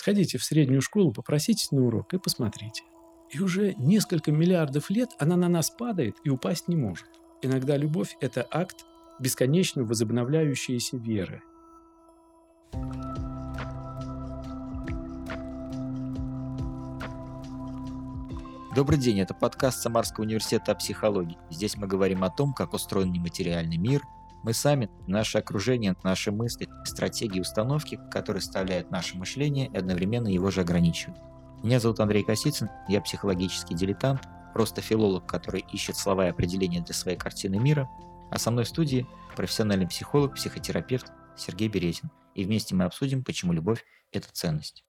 Сходите в среднюю школу, попроситесь на урок и посмотрите. И уже несколько миллиардов лет она на нас падает и упасть не может. Иногда любовь – это акт бесконечно возобновляющейся веры. Добрый день, это подкаст Самарского университета о психологии. Здесь мы говорим о том, как устроен нематериальный мир, мы сами, наше окружение, наши мысли, стратегии, установки, которые составляют наше мышление и одновременно его же ограничивают. Меня зовут Андрей Косицын, я психологический дилетант, просто филолог, который ищет слова и определения для своей картины мира, а со мной в студии профессиональный психолог, психотерапевт Сергей Березин. И вместе мы обсудим, почему любовь – это ценность.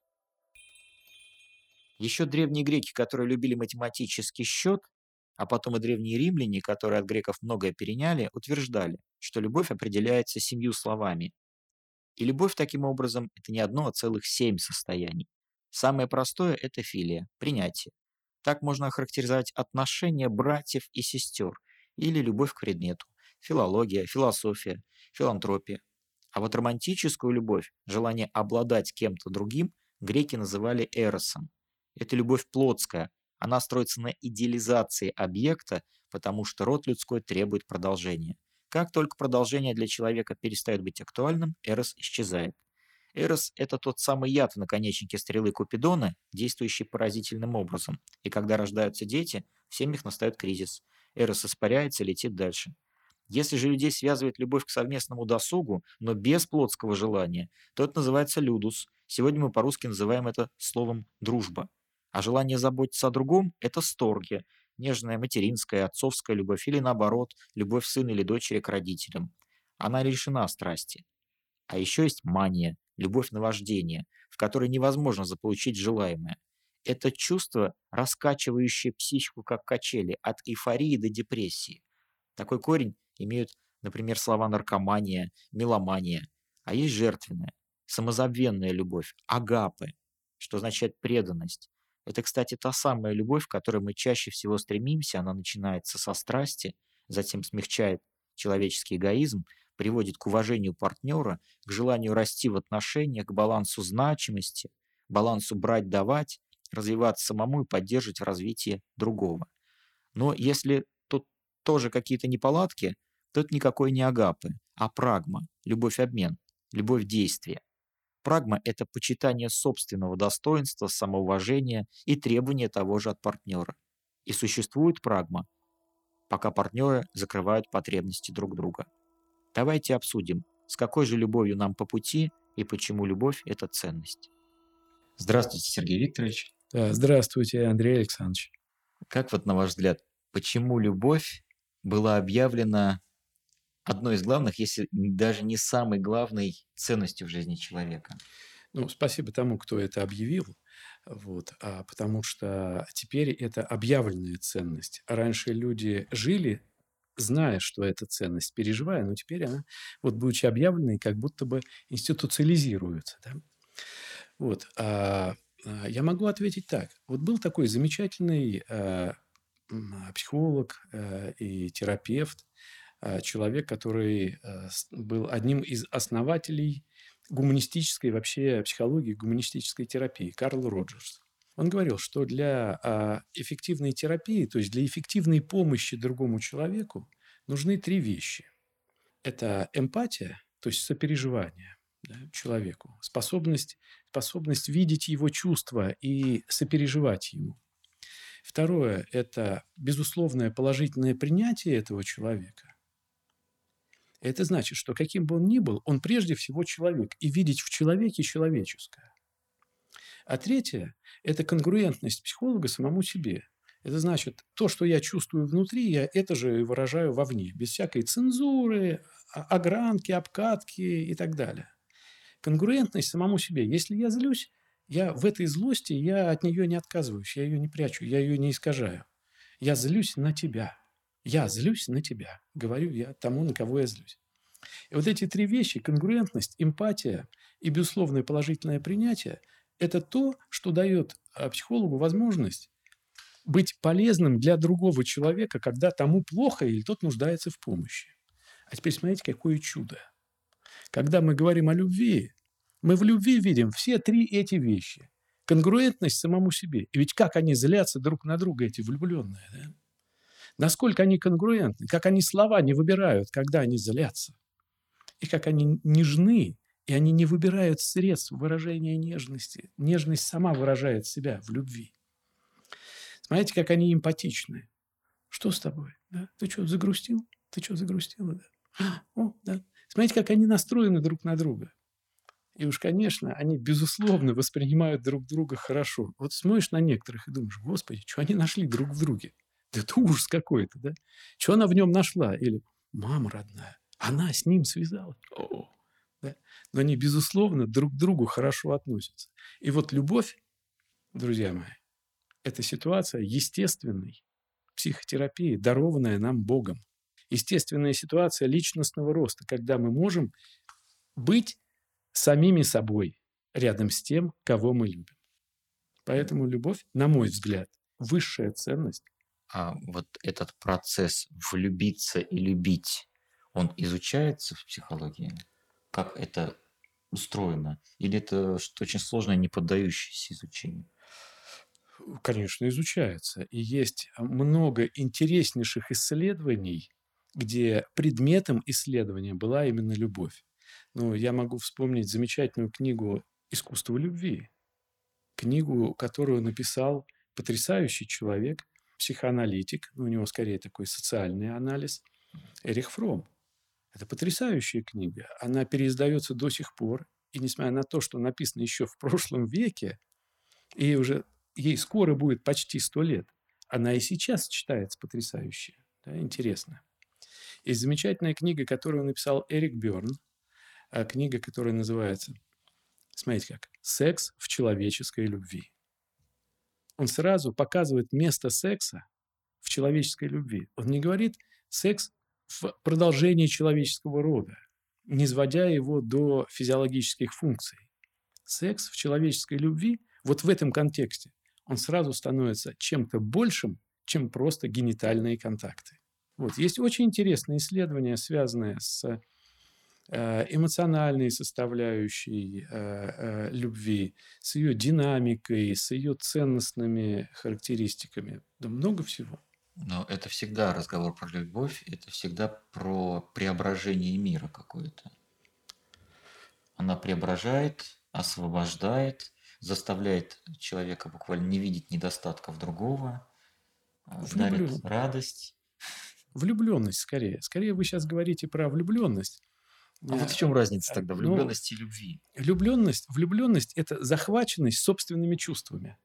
Еще древние греки, которые любили математический счет, а потом и древние римляне, которые от греков многое переняли, утверждали, что любовь определяется семью словами. И любовь таким образом – это не одно, а целых семь состояний. Самое простое – это филия, принятие. Так можно охарактеризовать отношения братьев и сестер или любовь к предмету, филология, философия, филантропия. А вот романтическую любовь, желание обладать кем-то другим, греки называли эросом. Это любовь плотская, она строится на идеализации объекта, потому что род людской требует продолжения. Как только продолжение для человека перестает быть актуальным, эрос исчезает. Эрос – это тот самый яд в наконечнике стрелы Купидона, действующий поразительным образом. И когда рождаются дети, в семьях настает кризис. Эрос испаряется летит дальше. Если же людей связывает любовь к совместному досугу, но без плотского желания, то это называется людус. Сегодня мы по-русски называем это словом «дружба». А желание заботиться о другом – это сторги, нежная материнская, отцовская любовь или наоборот, любовь сына или дочери к родителям. Она лишена страсти. А еще есть мания, любовь на вождение, в которой невозможно заполучить желаемое. Это чувство, раскачивающее психику как качели, от эйфории до депрессии. Такой корень имеют, например, слова наркомания, меломания. А есть жертвенная, самозабвенная любовь, агапы, что означает преданность. Это, кстати, та самая любовь, к которой мы чаще всего стремимся. Она начинается со страсти, затем смягчает человеческий эгоизм, приводит к уважению партнера, к желанию расти в отношениях, к балансу значимости, балансу брать-давать, развиваться самому и поддерживать развитие другого. Но если тут тоже какие-то неполадки, то это никакой не агапы, а прагма, любовь-обмен, любовь-действие. Прагма – это почитание собственного достоинства, самоуважения и требования того же от партнера. И существует прагма, пока партнеры закрывают потребности друг друга. Давайте обсудим, с какой же любовью нам по пути и почему любовь – это ценность. Здравствуйте, Сергей Викторович. здравствуйте, Андрей Александрович. Как вот на ваш взгляд, почему любовь была объявлена одной из главных, если даже не самой главной ценностью в жизни человека? Ну, спасибо тому, кто это объявил. Вот, а потому что теперь это объявленная ценность. Раньше люди жили зная, что это ценность, переживая, но теперь она, вот будучи объявленной, как будто бы институциализируется. Да? Вот. А, а, я могу ответить так. Вот был такой замечательный а, психолог а, и терапевт, человек, который а, был одним из основателей гуманистической вообще психологии, гуманистической терапии, Карл Роджерс. Он говорил, что для а, эффективной терапии, то есть для эффективной помощи другому человеку, нужны три вещи. Это эмпатия, то есть сопереживание да, человеку, способность, способность видеть его чувства и сопереживать ему. Второе – это безусловное положительное принятие этого человека. Это значит, что каким бы он ни был, он прежде всего человек, и видеть в человеке человеческое. А третье – это конгруентность психолога самому себе. Это значит, то, что я чувствую внутри, я это же выражаю вовне, без всякой цензуры, огранки, обкатки и так далее. Конгруентность самому себе. Если я злюсь, я в этой злости, я от нее не отказываюсь, я ее не прячу, я ее не искажаю. Я злюсь на тебя. Я злюсь на тебя. Говорю я тому, на кого я злюсь. И вот эти три вещи, конгруентность, эмпатия и безусловное положительное принятие, это то, что дает а, психологу возможность быть полезным для другого человека, когда тому плохо или тот нуждается в помощи. А теперь смотрите, какое чудо. Когда мы говорим о любви, Мы в любви видим все три эти вещи. Конгруентность самому себе. И ведь как они злятся друг на друга, эти влюбленные. Да? Насколько они конгруентны, как они слова не выбирают, когда они злятся. И как они нежны, и они не выбирают средств выражения нежности. Нежность сама выражает себя в любви. Смотрите, как они эмпатичны. Что с тобой? Да? Ты что, загрустил? Ты что, загрустила? Да? О, да. Смотрите, как они настроены друг на друга. И уж, конечно, они, безусловно, воспринимают друг друга хорошо. Вот смотришь на некоторых и думаешь, господи, что они нашли друг в друге? Это ужас какой-то, да? Что она в нем нашла? Или мама родная, она с ним связалась. Да? Но они, безусловно, друг к другу хорошо относятся. И вот любовь, друзья мои, это ситуация естественной психотерапии, дарованная нам Богом. Естественная ситуация личностного роста, когда мы можем быть самими собой рядом с тем, кого мы любим. Поэтому любовь, на мой взгляд, высшая ценность. А вот этот процесс влюбиться и любить, он изучается в психологии? Как это устроено? Или это что очень сложное, не поддающееся изучению? Конечно, изучается. И есть много интереснейших исследований, где предметом исследования была именно любовь. Ну, я могу вспомнить замечательную книгу «Искусство любви», книгу, которую написал потрясающий человек, психоаналитик, у него скорее такой социальный анализ, Эрих Фром. Это потрясающая книга. Она переиздается до сих пор. И несмотря на то, что написано еще в прошлом веке, и уже ей скоро будет почти сто лет, она и сейчас читается потрясающе. Да, интересно. Есть замечательная книга, которую написал Эрик Берн, а книга, которая называется, смотрите как, «Секс в человеческой любви». Он сразу показывает место секса в человеческой любви. Он не говорит «секс в продолжении человеческого рода», не сводя его до физиологических функций. Секс в человеческой любви, вот в этом контексте, он сразу становится чем-то большим, чем просто генитальные контакты. Вот. Есть очень интересные исследования, связанные с эмоциональной составляющей э, э, любви, с ее динамикой, с ее ценностными характеристиками. Да много всего. Но это всегда разговор про любовь, это всегда про преображение мира какое-то. Она преображает, освобождает, заставляет человека буквально не видеть недостатков другого, Влюблен. дарит радость. Влюбленность скорее. Скорее вы сейчас говорите про влюбленность. А вот в чем разница тогда влюбленности ну, и любви? Влюбленность, влюбленность – это захваченность собственными чувствами.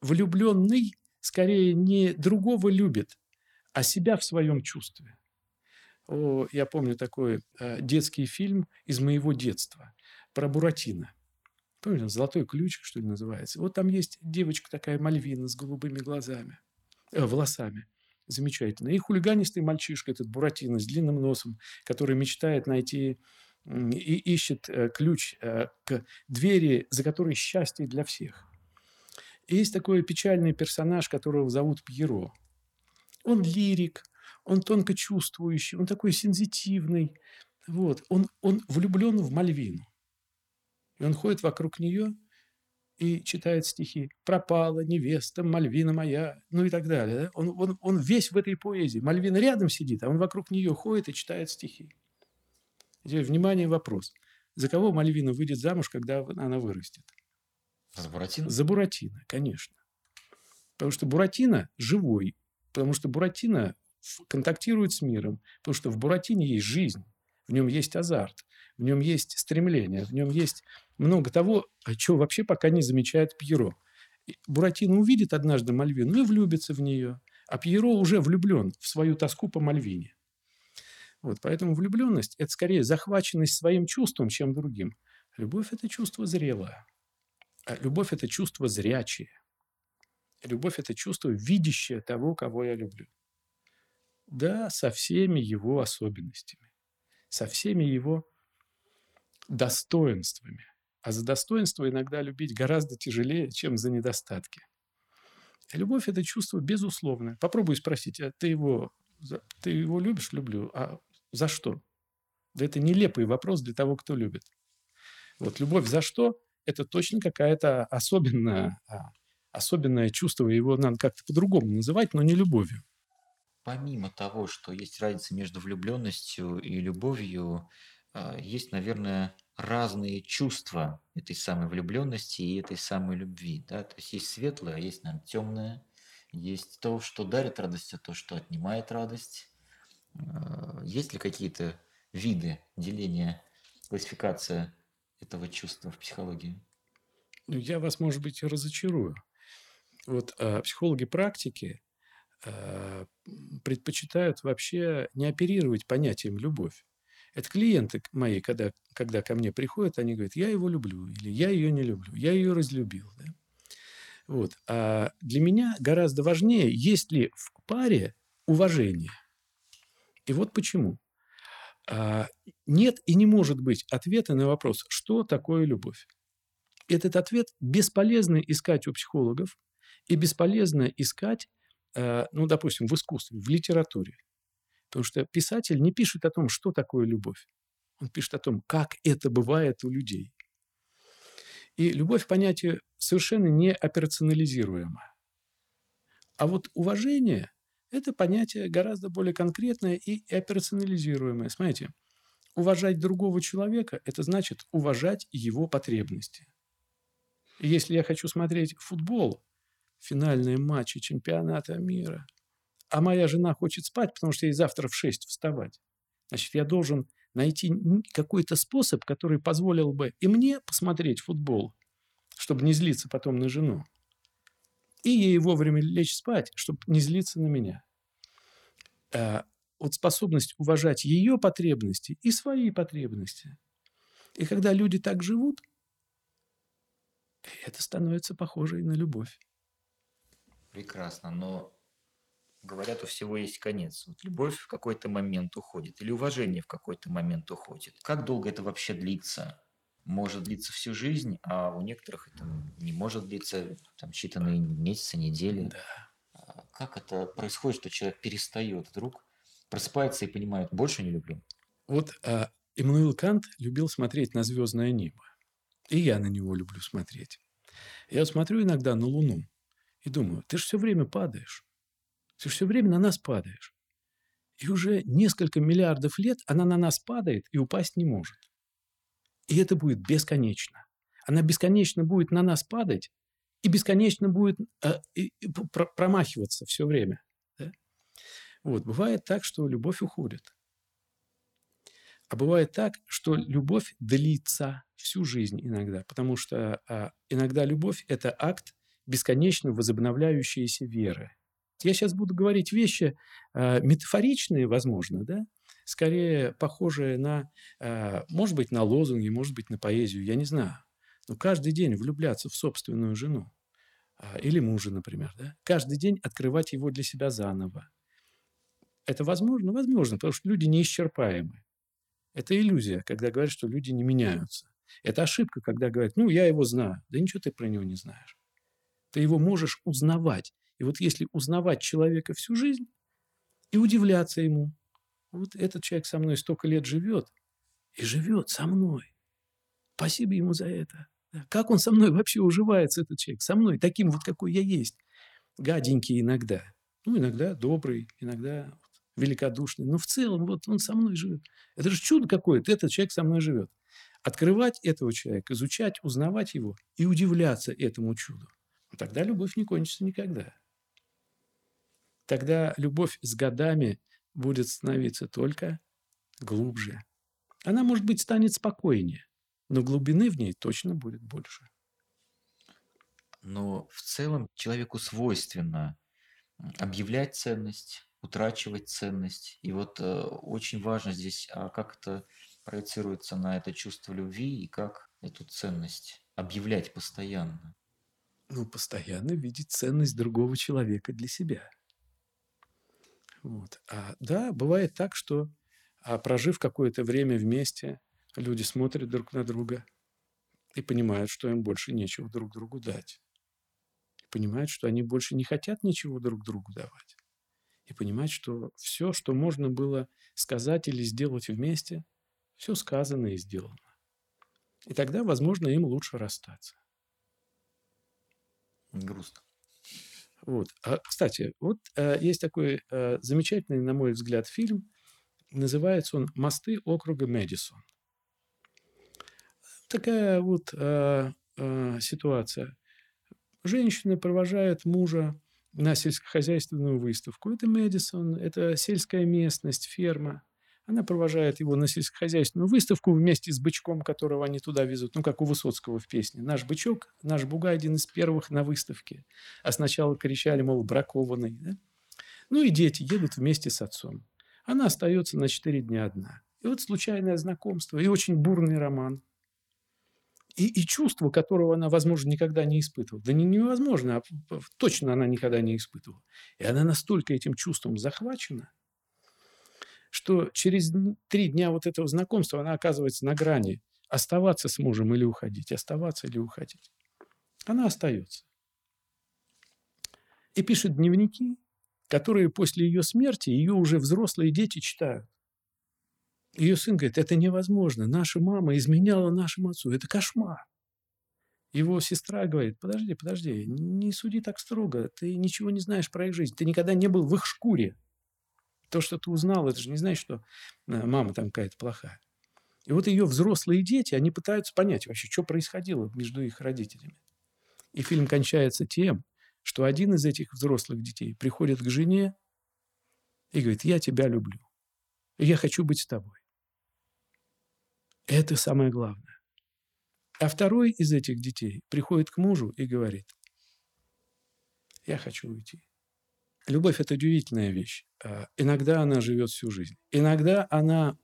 Влюбленный скорее не другого любит, а себя в своем чувстве. О, я помню такой э, детский фильм из моего детства про Буратино. Помните, «Золотой ключик», что ли, называется? Вот там есть девочка такая Мальвина с голубыми глазами, э, волосами. Замечательно. И хулиганистый мальчишка, этот Буратино с длинным носом, который мечтает найти и ищет э, ключ э, к двери, за которой счастье для всех. И есть такой печальный персонаж, которого зовут Пьеро. Он лирик, он тонко чувствующий, он такой сензитивный. Вот. Он, он влюблен в Мальвину. И он ходит вокруг нее и читает стихи. «Пропала невеста, Мальвина моя», ну и так далее. Да? Он, он, он весь в этой поэзии. Мальвина рядом сидит, а он вокруг нее ходит и читает стихи. Теперь, внимание, вопрос. За кого Мальвина выйдет замуж, когда она вырастет? За Буратино? За Буратино, конечно. Потому что Буратино живой. Потому что Буратино контактирует с миром. Потому что в Буратине есть жизнь. В нем есть азарт в нем есть стремление, в нем есть много того, чего вообще пока не замечает Пьеро. Буратино увидит однажды Мальвину и влюбится в нее, а Пьеро уже влюблен в свою тоску по Мальвине. Вот, поэтому влюбленность – это скорее захваченность своим чувством, чем другим. Любовь – это чувство зрелое. А любовь – это чувство зрячее. Любовь – это чувство, видящее того, кого я люблю. Да, со всеми его особенностями, со всеми его достоинствами. А за достоинство иногда любить гораздо тяжелее, чем за недостатки. Любовь – это чувство безусловное. Попробуй спросить, а ты его, ты его любишь? Люблю. А за что? Да это нелепый вопрос для того, кто любит. Вот любовь за что? Это точно какая-то особенная, а, особенное чувство, его надо как-то по-другому называть, но не любовью. Помимо того, что есть разница между влюбленностью и любовью, а, есть, наверное, разные чувства этой самой влюбленности и этой самой любви. Да? То есть есть светлое, а есть, наверное, темное. Есть то, что дарит радость, а то, что отнимает радость. А, есть ли какие-то виды деления, классификация этого чувства в психологии? Ну, я вас, может быть, разочарую. Вот э, психологи практики э, предпочитают вообще не оперировать понятием любовь. Это клиенты мои, когда, когда ко мне приходят, они говорят, я его люблю, или я ее не люблю, я ее разлюбил. Да? Вот. А для меня гораздо важнее, есть ли в паре уважение. И вот почему. А, нет и не может быть ответа на вопрос, что такое любовь. Этот ответ бесполезно искать у психологов и бесполезно искать, а, ну, допустим, в искусстве, в литературе. Потому что писатель не пишет о том, что такое любовь. Он пишет о том, как это бывает у людей. И любовь понятие совершенно не операционализируемо. А вот уважение – это понятие гораздо более конкретное и операционализируемое. Смотрите, уважать другого человека – это значит уважать его потребности. И если я хочу смотреть футбол, финальные матчи чемпионата мира – а моя жена хочет спать, потому что ей завтра в 6 вставать. Значит, я должен найти какой-то способ, который позволил бы и мне посмотреть футбол, чтобы не злиться потом на жену, и ей вовремя лечь спать, чтобы не злиться на меня. А вот способность уважать ее потребности и свои потребности. И когда люди так живут, это становится похоже и на любовь. Прекрасно, но говорят, у всего есть конец. Вот любовь в какой-то момент уходит, или уважение в какой-то момент уходит. Как долго это вообще длится? Может длиться всю жизнь, а у некоторых это не может длиться там, считанные месяцы, недели. Да. А как это происходит, что человек перестает вдруг, просыпается и понимает, больше не люблю? Вот а, Иммануил Кант любил смотреть на звездное небо. И я на него люблю смотреть. Я смотрю иногда на Луну и думаю, ты же все время падаешь. Ты все время на нас падаешь. И уже несколько миллиардов лет она на нас падает и упасть не может. И это будет бесконечно. Она бесконечно будет на нас падать и бесконечно будет э, и, и, про, промахиваться все время. Да? Вот. Бывает так, что любовь уходит. А бывает так, что любовь длится всю жизнь иногда, потому что а, иногда любовь – это акт бесконечно возобновляющейся веры. Я сейчас буду говорить вещи э, метафоричные, возможно, да, скорее похожие на, э, может быть, на лозунги, может быть, на поэзию, я не знаю. Но каждый день влюбляться в собственную жену э, или мужа, например, да, каждый день открывать его для себя заново. Это возможно? Возможно, потому что люди неисчерпаемы. Это иллюзия, когда говорят, что люди не меняются. Это ошибка, когда говорят, ну, я его знаю. Да ничего ты про него не знаешь. Ты его можешь узнавать. И вот если узнавать человека всю жизнь и удивляться ему, вот этот человек со мной столько лет живет и живет со мной. Спасибо ему за это. Как он со мной вообще уживается, этот человек? Со мной, таким вот, какой я есть. Гаденький иногда. Ну, иногда добрый, иногда великодушный. Но в целом вот он со мной живет. Это же чудо какое-то. Этот человек со мной живет. Открывать этого человека, изучать, узнавать его и удивляться этому чуду. Тогда любовь не кончится никогда тогда любовь с годами будет становиться только глубже. Она, может быть, станет спокойнее, но глубины в ней точно будет больше. Но в целом человеку свойственно объявлять ценность, утрачивать ценность. И вот э, очень важно здесь, а как это проецируется на это чувство любви и как эту ценность объявлять постоянно. Ну, постоянно видеть ценность другого человека для себя – вот. А, да, бывает так, что а, прожив какое-то время вместе, люди смотрят друг на друга и понимают, что им больше нечего друг другу дать. И понимают, что они больше не хотят ничего друг другу давать. И понимают, что все, что можно было сказать или сделать вместе, все сказано и сделано. И тогда, возможно, им лучше расстаться. Грустно. Вот. А, кстати, вот а, есть такой а, замечательный, на мой взгляд, фильм. Называется он «Мосты округа Мэдисон». Такая вот а, а, ситуация. Женщина провожает мужа на сельскохозяйственную выставку. Это Мэдисон, это сельская местность, ферма. Она провожает его на сельскохозяйственную выставку вместе с бычком, которого они туда везут. Ну, как у Высоцкого в песне. Наш бычок, наш бугай один из первых на выставке. А сначала кричали, мол, бракованный. Да? Ну и дети едут вместе с отцом. Она остается на четыре дня одна. И вот случайное знакомство, и очень бурный роман. И, и чувство, которого она, возможно, никогда не испытывала. Да не невозможно, а точно она никогда не испытывала. И она настолько этим чувством захвачена – что через три дня вот этого знакомства она оказывается на грани оставаться с мужем или уходить, оставаться или уходить. Она остается. И пишет дневники, которые после ее смерти ее уже взрослые дети читают. Ее сын говорит, это невозможно. Наша мама изменяла нашему отцу. Это кошмар. Его сестра говорит, подожди, подожди, не суди так строго. Ты ничего не знаешь про их жизнь. Ты никогда не был в их шкуре. То, что ты узнал, это же не значит, что э, мама там какая-то плохая. И вот ее взрослые дети, они пытаются понять вообще, что происходило между их родителями. И фильм кончается тем, что один из этих взрослых детей приходит к жене и говорит, я тебя люблю, я хочу быть с тобой. Это самое главное. А второй из этих детей приходит к мужу и говорит, я хочу уйти. Любовь – это удивительная вещь. А, иногда она живет всю жизнь. Иногда она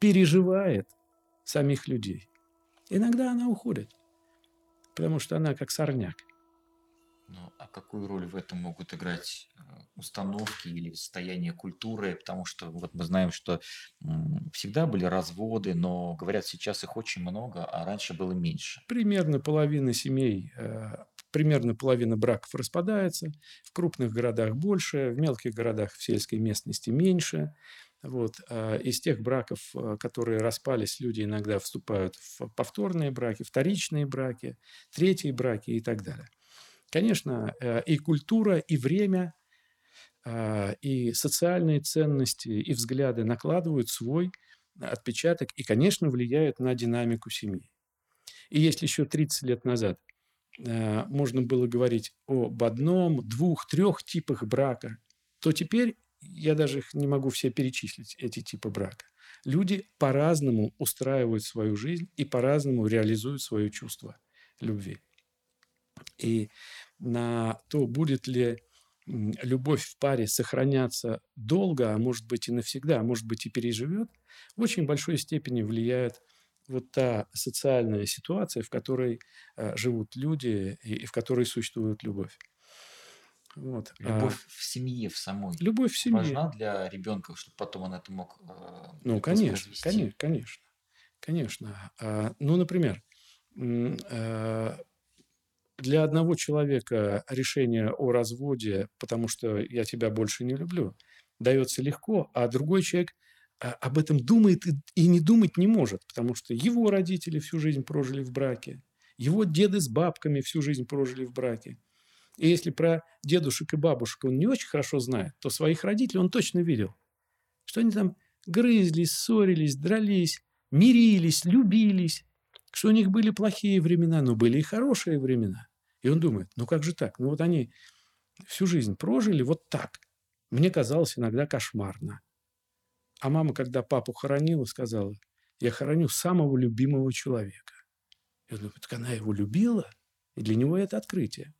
переживает самих людей. Иногда она уходит, потому что она как сорняк. Ну, а какую роль в этом могут играть э, установки или состояние культуры? Потому что вот мы знаем, что всегда были разводы, но, говорят, сейчас их очень много, а раньше было меньше. Примерно половина семей э, примерно половина браков распадается, в крупных городах больше, в мелких городах в сельской местности меньше. Вот. А из тех браков, а, которые распались, люди иногда вступают в повторные браки, вторичные браки, третьи браки и так далее. Конечно, э, и культура, и время, а, и социальные ценности, и взгляды накладывают свой отпечаток и, конечно, влияют на динамику семьи. И если еще 30 лет назад можно было говорить об одном, двух, трех типах брака, то теперь я даже их не могу все перечислить, эти типы брака. Люди по-разному устраивают свою жизнь и по-разному реализуют свое чувство любви. И на то, будет ли любовь в паре сохраняться долго, а может быть и навсегда, а может быть и переживет, в очень большой степени влияет вот та социальная ситуация, в которой э, живут люди и, и в которой существует любовь. Вот. Любовь а, в семье, в самой. Любовь в семье. Важна для ребенка, чтобы потом он это мог. Э, ну, конечно, конечно, конечно, конечно. А, ну, например, э, для одного человека решение о разводе, потому что я тебя больше не люблю, дается легко, а другой человек а, об этом думает и, и не думать не может, потому что его родители всю жизнь прожили в браке, его деды с бабками всю жизнь прожили в браке. И если про дедушек и бабушек он не очень хорошо знает, то своих родителей он точно видел, что они там грызлись, ссорились, дрались, мирились, любились, что у них были плохие времена, но были и хорошие времена. И он думает, ну как же так? Ну вот они всю жизнь прожили вот так. Мне казалось иногда кошмарно. А мама, когда папу хоронила, сказала, я хороню самого любимого человека. Я думаю, так она его любила, и для него это открытие.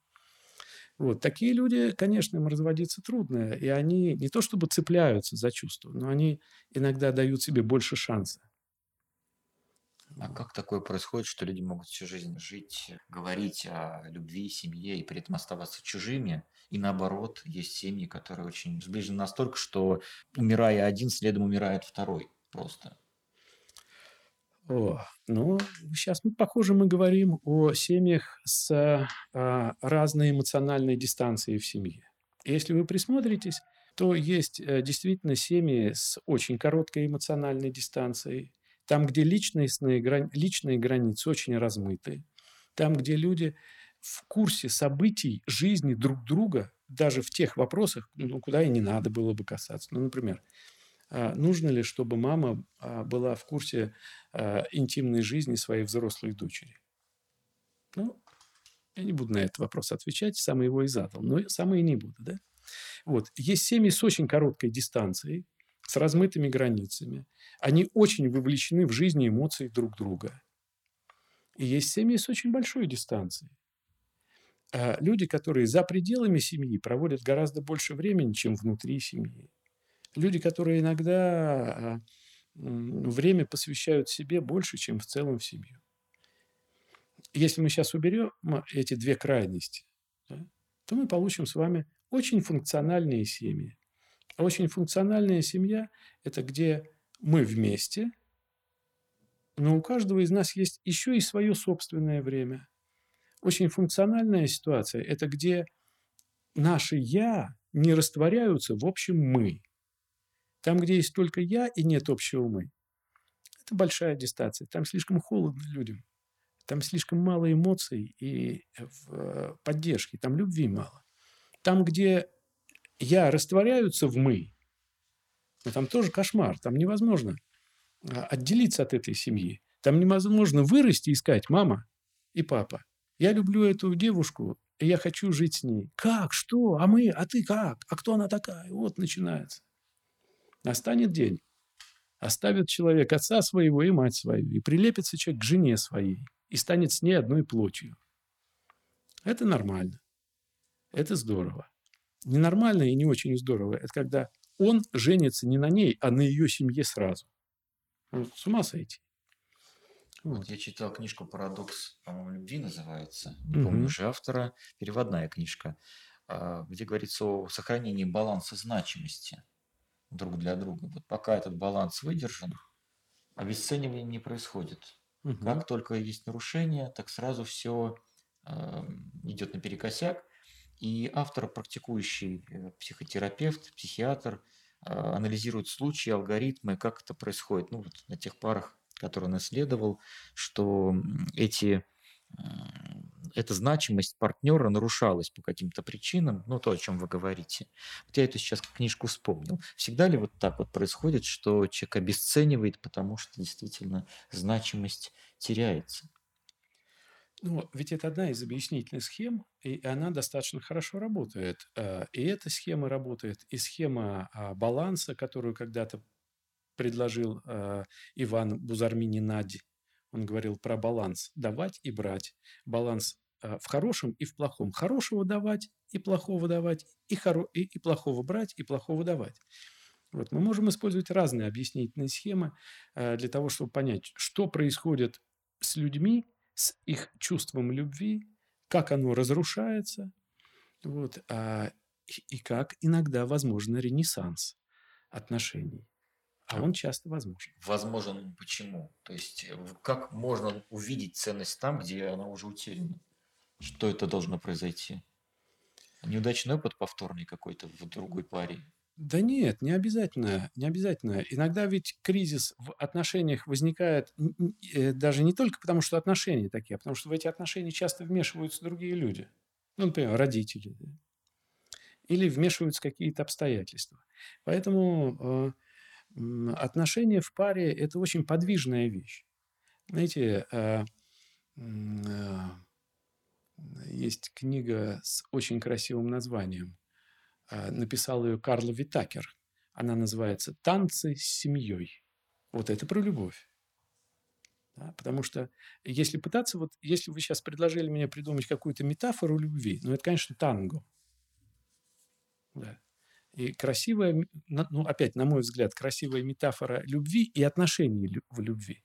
Вот. Такие люди, конечно, им разводиться трудно, и они не то чтобы цепляются за чувства, но они иногда дают себе больше шанса. А как такое происходит, что люди могут всю жизнь жить, говорить о любви, семье и при этом оставаться чужими? И наоборот, есть семьи, которые очень сближены настолько, что умирая один, следом умирает второй просто. О, ну, сейчас, мы, похоже, мы говорим о семьях с а, разной эмоциональной дистанцией в семье. Если вы присмотритесь, то есть а, действительно семьи с очень короткой эмоциональной дистанцией, там, где личностные, личные границы очень размыты, там, где люди в курсе событий жизни друг друга, даже в тех вопросах, ну, куда и не надо было бы касаться. Ну, например, а, нужно ли, чтобы мама а, была в курсе а, интимной жизни своей взрослой дочери? Ну, я не буду на этот вопрос отвечать, сам его и задал, но сам и не буду, да? Вот. Есть семьи с очень короткой дистанцией, с размытыми границами. Они очень вовлечены в жизни и эмоции друг друга. И есть семьи с очень большой дистанцией. Люди, которые за пределами семьи проводят гораздо больше времени, чем внутри семьи. Люди, которые иногда время посвящают себе больше, чем в целом в семью. Если мы сейчас уберем эти две крайности, да, то мы получим с вами очень функциональные семьи. Очень функциональная семья – это где мы вместе, но у каждого из нас есть еще и свое собственное время. Очень функциональная ситуация – это где наши «я» не растворяются в общем «мы». Там, где есть только «я» и нет общего «мы», это большая дистанция. Там слишком холодно людям. Там слишком мало эмоций и э, поддержки. Там любви мало. Там, где я растворяются в мы, но там тоже кошмар. Там невозможно а, отделиться от этой семьи. Там невозможно вырасти и сказать, мама и папа, я люблю эту девушку, и я хочу жить с ней. Как? Что? А мы? А ты как? А кто она такая? Вот начинается. Настанет день. Оставит человек отца своего и мать свою, и прилепится человек к жене своей, и станет с ней одной плотью. Это нормально. Это здорово. Ненормально и не очень здорово – это когда он женится не на ней, а на ее семье сразу. Ну, с ума сойти. Вот. Я читал книжку «Парадокс», по-моему, любви называется. Не помню уже автора. Переводная книжка, а, где говорится о сохранении баланса значимости друг для друга. Вот пока этот баланс выдержан, обесценивание не происходит. Угу. Как только есть нарушение, так сразу все э, идет наперекосяк, и автор, практикующий э, психотерапевт, психиатр, а, анализирует случаи, алгоритмы, как это происходит. Ну, вот на тех парах, которые он исследовал, что эти эта значимость партнера нарушалась по каким-то причинам, ну, то, о чем вы говорите. Вот я эту сейчас книжку вспомнил. Всегда ли вот так вот происходит, что человек обесценивает, потому что действительно значимость теряется? Ну, ведь это одна из объяснительных схем, и она достаточно хорошо работает. Э, и эта схема работает, и схема а, баланса, которую когда-то предложил э, Иван Бузармини Нади. Он говорил про баланс – давать и брать. Баланс э, в хорошем и в плохом. Хорошего давать и плохого давать, и, хоро... и, и плохого брать, и плохого давать. Вот. Мы можем использовать разные объяснительные схемы для того, чтобы понять, что происходит с людьми, с их чувством любви, как оно разрушается, вот, а, и как иногда возможен ренессанс отношений. А он часто возможен. Возможен почему? То есть, э, как можно увидеть ценность там, где она уже утеряна? Что это должно произойти? Неудачный опыт повторный какой-то в другой паре? Да нет, не обязательно, не обязательно. Иногда ведь кризис в отношениях возникает э, даже не только потому, что отношения такие, а потому что в эти отношения часто вмешиваются другие люди. Ну, например, родители. Да? Или вмешиваются какие-то обстоятельства. Поэтому э, отношения в паре – это очень подвижная вещь. Знаете, э, э, есть книга с очень красивым названием – написал ее Карл Витакер. Она называется «Танцы с семьей». Вот это про любовь. Да? Потому что если пытаться, вот если вы сейчас предложили мне придумать какую-то метафору любви, ну это, конечно, танго. Да. И красивая, ну опять, на мой взгляд, красивая метафора любви и отношений в любви.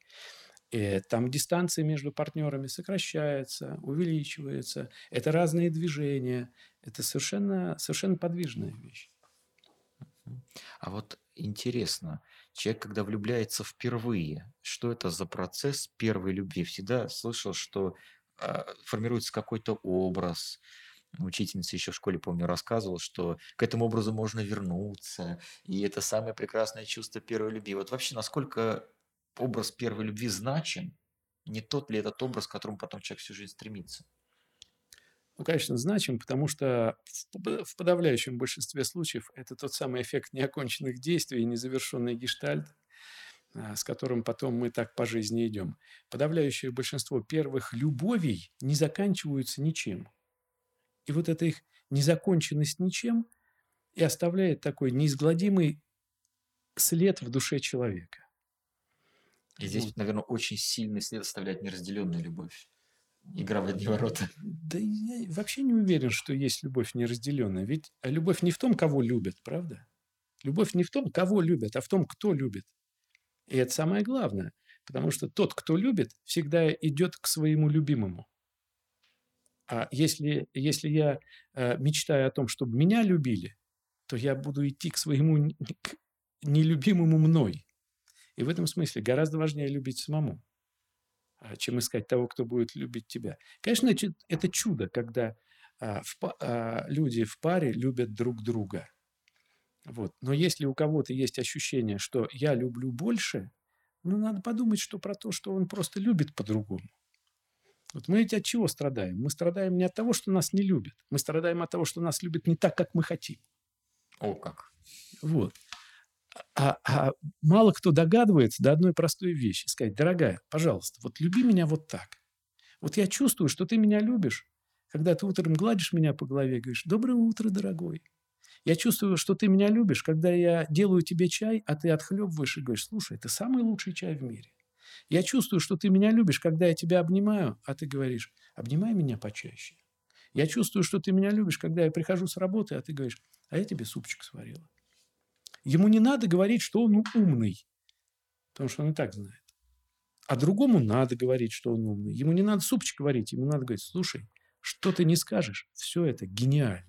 И там дистанция между партнерами сокращается, увеличивается. Это разные движения. Это совершенно, совершенно подвижная вещь. А вот интересно, человек, когда влюбляется впервые, что это за процесс первой любви? Всегда слышал, что э, формируется какой-то образ. Учительница еще в школе, помню, рассказывала, что к этому образу можно вернуться, и это самое прекрасное чувство первой любви. Вот вообще, насколько образ первой любви значим, не тот ли этот образ, к которому потом человек всю жизнь стремится? Ну, конечно, значим, потому что в подавляющем большинстве случаев это тот самый эффект неоконченных действий, незавершенный гештальт, а, с которым потом мы так по жизни идем. Подавляющее большинство первых любовей не заканчиваются ничем. И вот эта их незаконченность ничем и оставляет такой неизгладимый след в душе человека. И здесь, вот. наверное, очень сильный след оставляет неразделенная любовь. Игра в одни ворота. Да я вообще не уверен, что есть любовь неразделенная. Ведь любовь не в том, кого любят, правда? Любовь не в том, кого любят, а в том, кто любит. И это самое главное. Потому что тот, кто любит, всегда идет к своему любимому. А если, если я э, мечтаю о том, чтобы меня любили, то я буду идти к своему к нелюбимому мной. И в этом смысле гораздо важнее любить самому, а, чем искать того, кто будет любить тебя. Конечно, это чудо, когда а, а, люди в паре любят друг друга. Вот. Но если у кого-то есть ощущение, что я люблю больше, ну, надо подумать, что про то, что он просто любит по-другому. Вот мы ведь от чего страдаем? Мы страдаем не от того, что нас не любят. Мы страдаем от того, что нас любят не так, как мы хотим. О, как. Вот. А, а мало кто догадывается до одной простой вещи. Сказать, дорогая, пожалуйста, вот люби меня вот так. Вот я чувствую, что ты меня любишь, когда ты утром гладишь меня по голове и говоришь, доброе утро, дорогой. Я чувствую, что ты меня любишь, когда я делаю тебе чай, а ты отхлебываешь и говоришь, слушай, это самый лучший чай в мире. Я чувствую, что ты меня любишь, когда я тебя обнимаю, а ты говоришь, обнимай меня почаще. Я чувствую, что ты меня любишь, когда я прихожу с работы, а ты говоришь, а я тебе супчик сварила. Ему не надо говорить, что он умный, потому что он и так знает. А другому надо говорить, что он умный. Ему не надо супчик говорить, ему надо говорить, слушай, что ты не скажешь, все это гениально.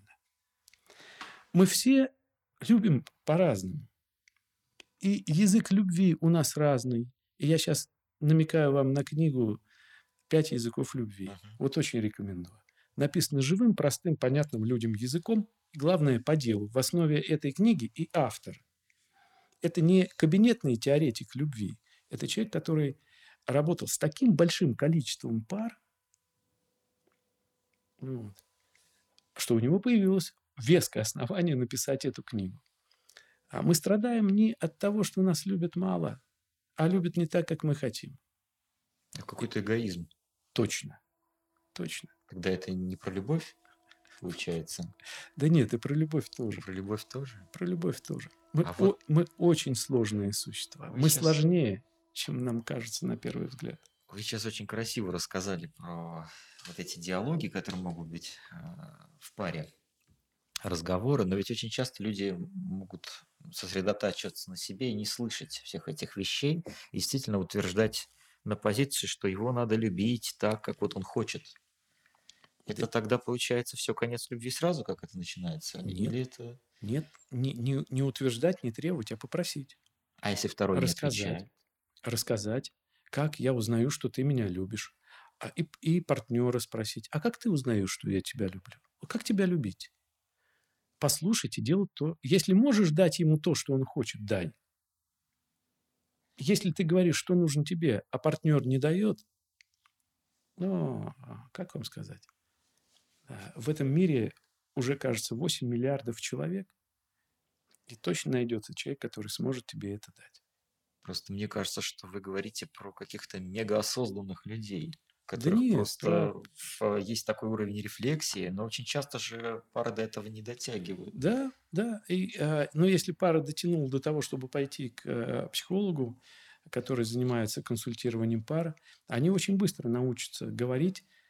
Мы все любим по-разному. И язык любви у нас разный. И я сейчас намекаю вам на книгу «Пять языков любви». Uh-huh. Вот очень рекомендую. Написано живым, простым, понятным людям языком. Главное, по делу. В основе этой книги и автор. Это не кабинетный теоретик любви. Это человек, который работал с таким большим количеством пар, вот, что у него появилось веское основание написать эту книгу. А мы страдаем не от того, что нас любят мало, а любят не так, как мы хотим. Какой-то эгоизм. Точно. Точно. Когда это не про любовь, получается. Да нет, и про любовь тоже. И про любовь тоже. Про любовь тоже. Мы, а о, вот... мы очень сложные существа. Вы мы сейчас... сложнее, чем нам кажется на первый взгляд. Вы сейчас очень красиво рассказали про вот эти диалоги, которые могут быть э, в паре разговоры, но ведь очень часто люди могут сосредотачиваться на себе и не слышать всех этих вещей, действительно утверждать на позиции, что его надо любить так, как вот он хочет. Это тогда получается все конец любви сразу, как это начинается? Нет, Или это... нет не, не, не утверждать, не требовать, а попросить. А если второй рассказать, не отвечает? Рассказать, как я узнаю, что ты меня любишь. А, и, и партнера спросить, а как ты узнаешь, что я тебя люблю? Как тебя любить? послушать и делать то. Если можешь дать ему то, что он хочет, дай. Если ты говоришь, что нужно тебе, а партнер не дает, ну, как вам сказать? В этом мире уже, кажется, 8 миллиардов человек, и точно найдется человек, который сможет тебе это дать. Просто мне кажется, что вы говорите про каких-то мегаосознанных людей которых да нет, просто про... есть такой уровень рефлексии, но очень часто же пары до этого не дотягивают. Да, да. И, э, но если пара дотянула до того, чтобы пойти к э, психологу, который занимается консультированием пар, они очень быстро научатся говорить, э,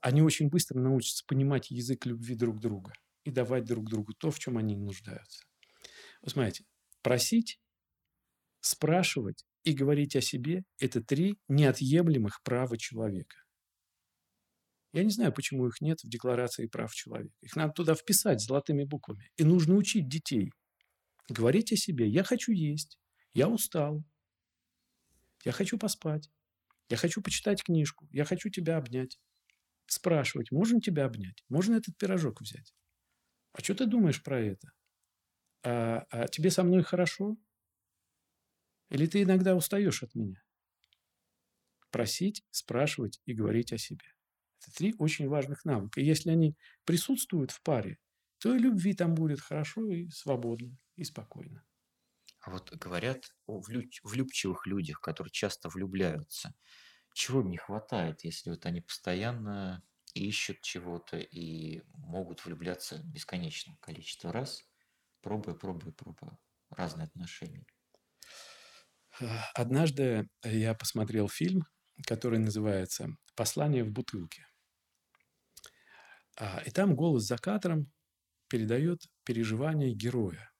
они очень быстро научатся понимать язык любви друг друга и давать друг другу то, в чем они нуждаются. Вы смотрите, просить, спрашивать и говорить о себе – это три неотъемлемых права человека. Я не знаю, почему их нет в Декларации прав человека. Их надо туда вписать золотыми буквами. И нужно учить детей. Говорить о себе. Я хочу есть. Я устал. Я хочу поспать. Я хочу почитать книжку. Я хочу тебя обнять. Спрашивать, можно тебя обнять? Можно этот пирожок взять? А что ты думаешь про это? А, а тебе со мной хорошо? Или ты иногда устаешь от меня? Просить, спрашивать и говорить о себе. Это три очень важных навыка. И если они присутствуют в паре, то и любви там будет хорошо и свободно, и спокойно. А вот говорят о влюбчивых людях, которые часто влюбляются. Чего им не хватает, если вот они постоянно ищут чего-то и могут влюбляться бесконечное количество раз, пробуя, пробуя, пробуя разные отношения? Однажды я посмотрел фильм, который называется «Послание в бутылке». А, и там голос за кадром передает переживания героя.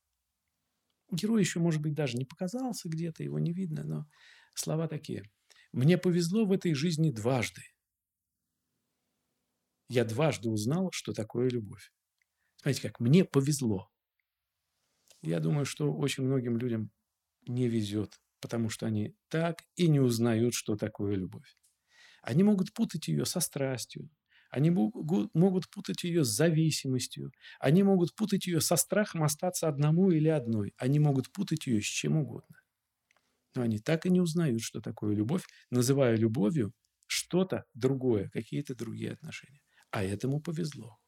Герой еще, может быть, даже не показался где-то, его не видно, но слова такие. «Мне повезло в этой жизни дважды. Я дважды узнал, что такое любовь». Знаете как? Мне повезло. Я думаю, что очень многим людям не везет, потому что они так и не узнают, что такое любовь. Они могут путать ее со страстью, они могут путать ее с зависимостью. Они могут путать ее со страхом остаться одному или одной. Они могут путать ее с чем угодно. Но они так и не узнают, что такое любовь, называя любовью что-то другое, какие-то другие отношения. А этому повезло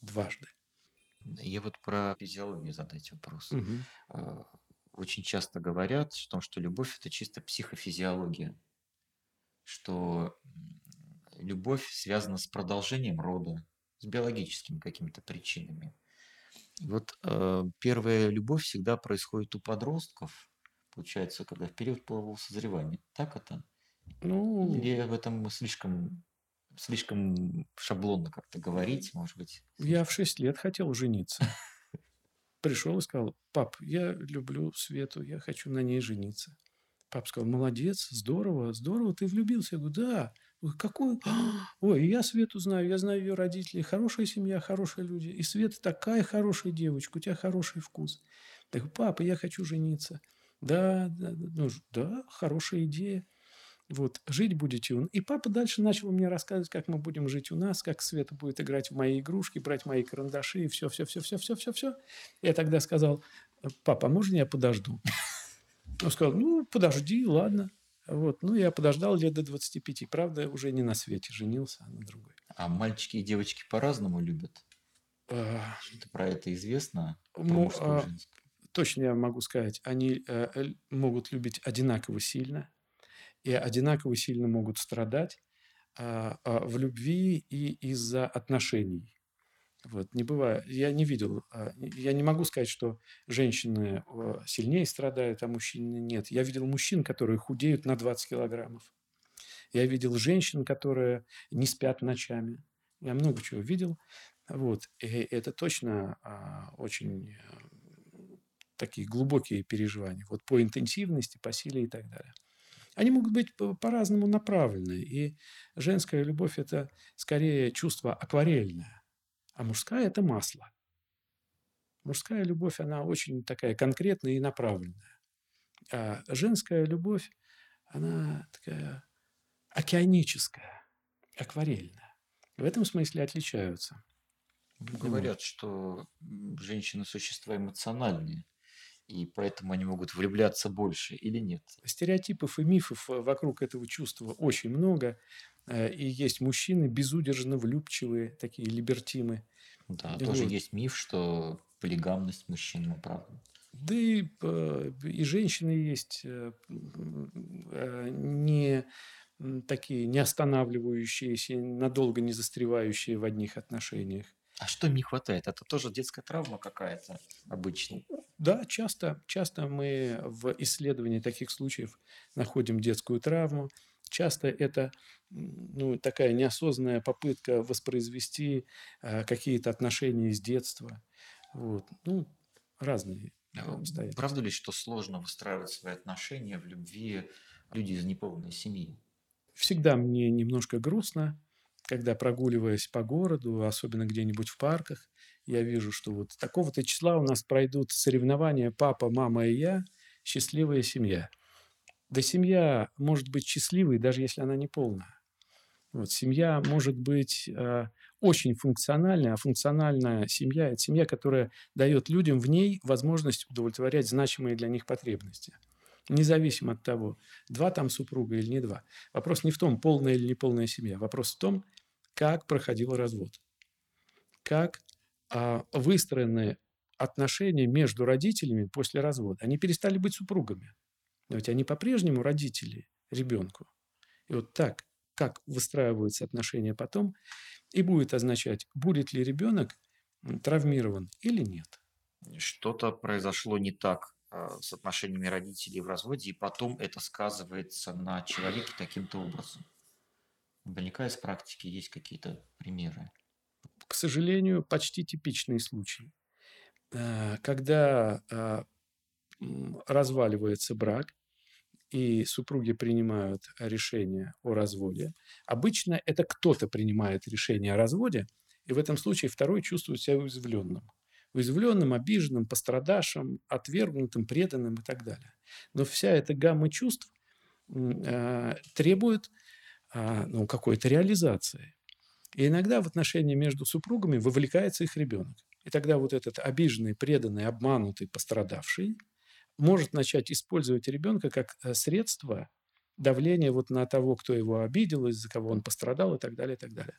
дважды. Я вот про физиологию задать вопрос. Угу. Очень часто говорят, что, что любовь – это чисто психофизиология. Что любовь связана с продолжением рода, с биологическими какими-то причинами. вот э, первая любовь всегда происходит у подростков, получается, когда в период полового созревания. Так это? Ну, Или в этом слишком слишком шаблонно как-то говорить, может быть? Я в шесть лет хотел жениться. Пришел и сказал, пап, я люблю Свету, я хочу на ней жениться. Пап сказал, молодец, здорово, здорово, ты влюбился. Я говорю, да. Какой? Ой, я Свету знаю, я знаю ее родителей. Хорошая семья, хорошие люди. И Света такая хорошая девочка, у тебя хороший вкус. Так, папа, я хочу жениться. Да, да, ну, да, хорошая идея. Вот, жить будете. И папа дальше начал мне рассказывать, как мы будем жить у нас, как Света будет играть в мои игрушки, брать мои карандаши и все, все, все, все, все, все, все. Я тогда сказал, папа, а можно я подожду? Он сказал, ну, подожди, ладно. Вот. Ну, я подождал лет до 25. Правда, уже не на свете женился, а на другой. А мальчики и девочки по-разному любят? А... Что-то про это известно? Ну, а... Точно я могу сказать. Они э, могут любить одинаково сильно. И одинаково сильно могут страдать а, а, в любви и из-за отношений. Вот, не бывает. Я не видел, а, я не могу сказать, что женщины сильнее страдают, а мужчины нет. Я видел мужчин, которые худеют на 20 килограммов. Я видел женщин, которые не спят ночами. Я много чего видел. Вот. И это точно очень такие глубокие переживания. Вот по интенсивности, по силе и так далее. Они могут быть по-разному направлены. И женская любовь – это скорее чувство акварельное а мужская – это масло. Мужская любовь, она очень такая конкретная и направленная. А женская любовь, она такая океаническая, акварельная. В этом смысле отличаются. Говорят, что женщины – существа эмоциональные, и поэтому они могут влюбляться больше или нет? Стереотипов и мифов вокруг этого чувства очень много. Э, и есть мужчины безудержно влюбчивые, такие либертимы. Да, и тоже вот. есть миф, что полигамность мужчин оправдана. Да и, э, и женщины есть э, не такие не останавливающиеся, надолго не застревающие в одних отношениях. А что им не хватает? Это тоже детская травма какая-то обычно? Да, часто, часто мы в исследовании таких случаев находим детскую травму. Часто это ну, такая неосознанная попытка воспроизвести э, какие-то отношения из детства. Вот. Ну, разные а обстоятельства. Правда ли, что сложно выстраивать свои отношения в любви люди из неполной семьи? Всегда мне немножко грустно, когда прогуливаясь по городу, особенно где-нибудь в парках, я вижу, что вот такого-то числа у нас пройдут соревнования папа, мама и я, счастливая семья – да семья может быть счастливой, даже если она не полная. Вот, семья может быть э, очень функциональная, а функциональная семья – это семья, которая дает людям в ней возможность удовлетворять значимые для них потребности. независимо от того, два там супруга или не два. Вопрос не в том, полная или неполная семья. Вопрос в том, как проходил развод. Как а, выстроены отношения между родителями после развода. Они перестали быть супругами. Но ведь они по-прежнему родители ребенку. И вот так, как выстраиваются отношения потом, и будет означать, будет ли ребенок травмирован или нет. Что-то произошло не так а, с отношениями родителей в разводе, и потом это сказывается на человеке таким-то образом. Наверняка из практики есть какие-то примеры. К сожалению, почти типичные случаи. Э, когда а, разваливается брак, и супруги принимают решение о разводе, обычно это кто-то принимает решение о разводе, и в этом случае второй чувствует себя уязвленным. Уязвленным, обиженным, пострадавшим, отвергнутым, преданным и так далее. Но вся эта гамма чувств э, требует э, ну, какой-то реализации. И иногда в отношении между супругами вовлекается их ребенок. И тогда вот этот обиженный, преданный, обманутый, пострадавший может начать использовать ребенка как э, средство давления вот на того, кто его обидел, из-за кого он пострадал и так далее, и так далее.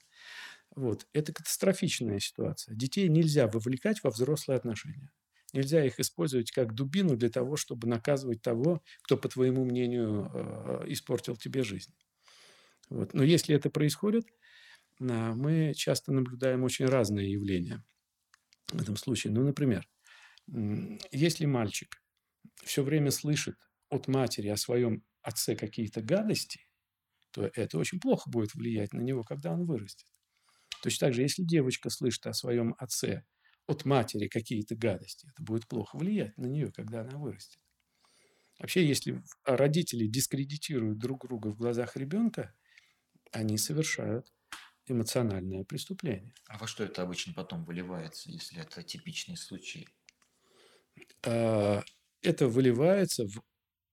Вот. Это катастрофичная ситуация. Детей нельзя вовлекать во взрослые отношения. Нельзя их использовать как дубину для того, чтобы наказывать того, кто, по твоему мнению, э, испортил тебе жизнь. Вот. Но если это происходит, мы часто наблюдаем очень разные явления в этом случае. Ну, например, если мальчик все время слышит от матери о своем отце какие-то гадости, то это очень плохо будет влиять на него, когда он вырастет. Точно так же, если девочка слышит о своем отце от матери какие-то гадости, это будет плохо влиять на нее, когда она вырастет. Вообще, если родители дискредитируют друг друга в глазах ребенка, они совершают эмоциональное преступление. А во что это обычно потом выливается, если это типичный случай? А, это выливается в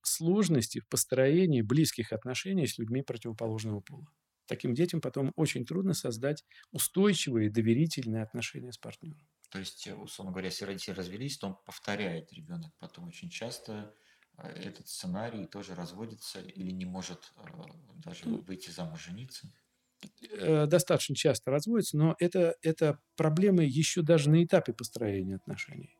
сложности в построении близких отношений с людьми противоположного пола. Таким детям потом очень трудно создать устойчивые, доверительные отношения с партнером. То есть, э, условно говоря, если родители развелись, то он повторяет ребенок потом очень часто этот сценарий тоже разводится или не может э, даже выйти замуж, жениться? Достаточно часто разводится, но это, это проблемы еще даже на этапе построения отношений.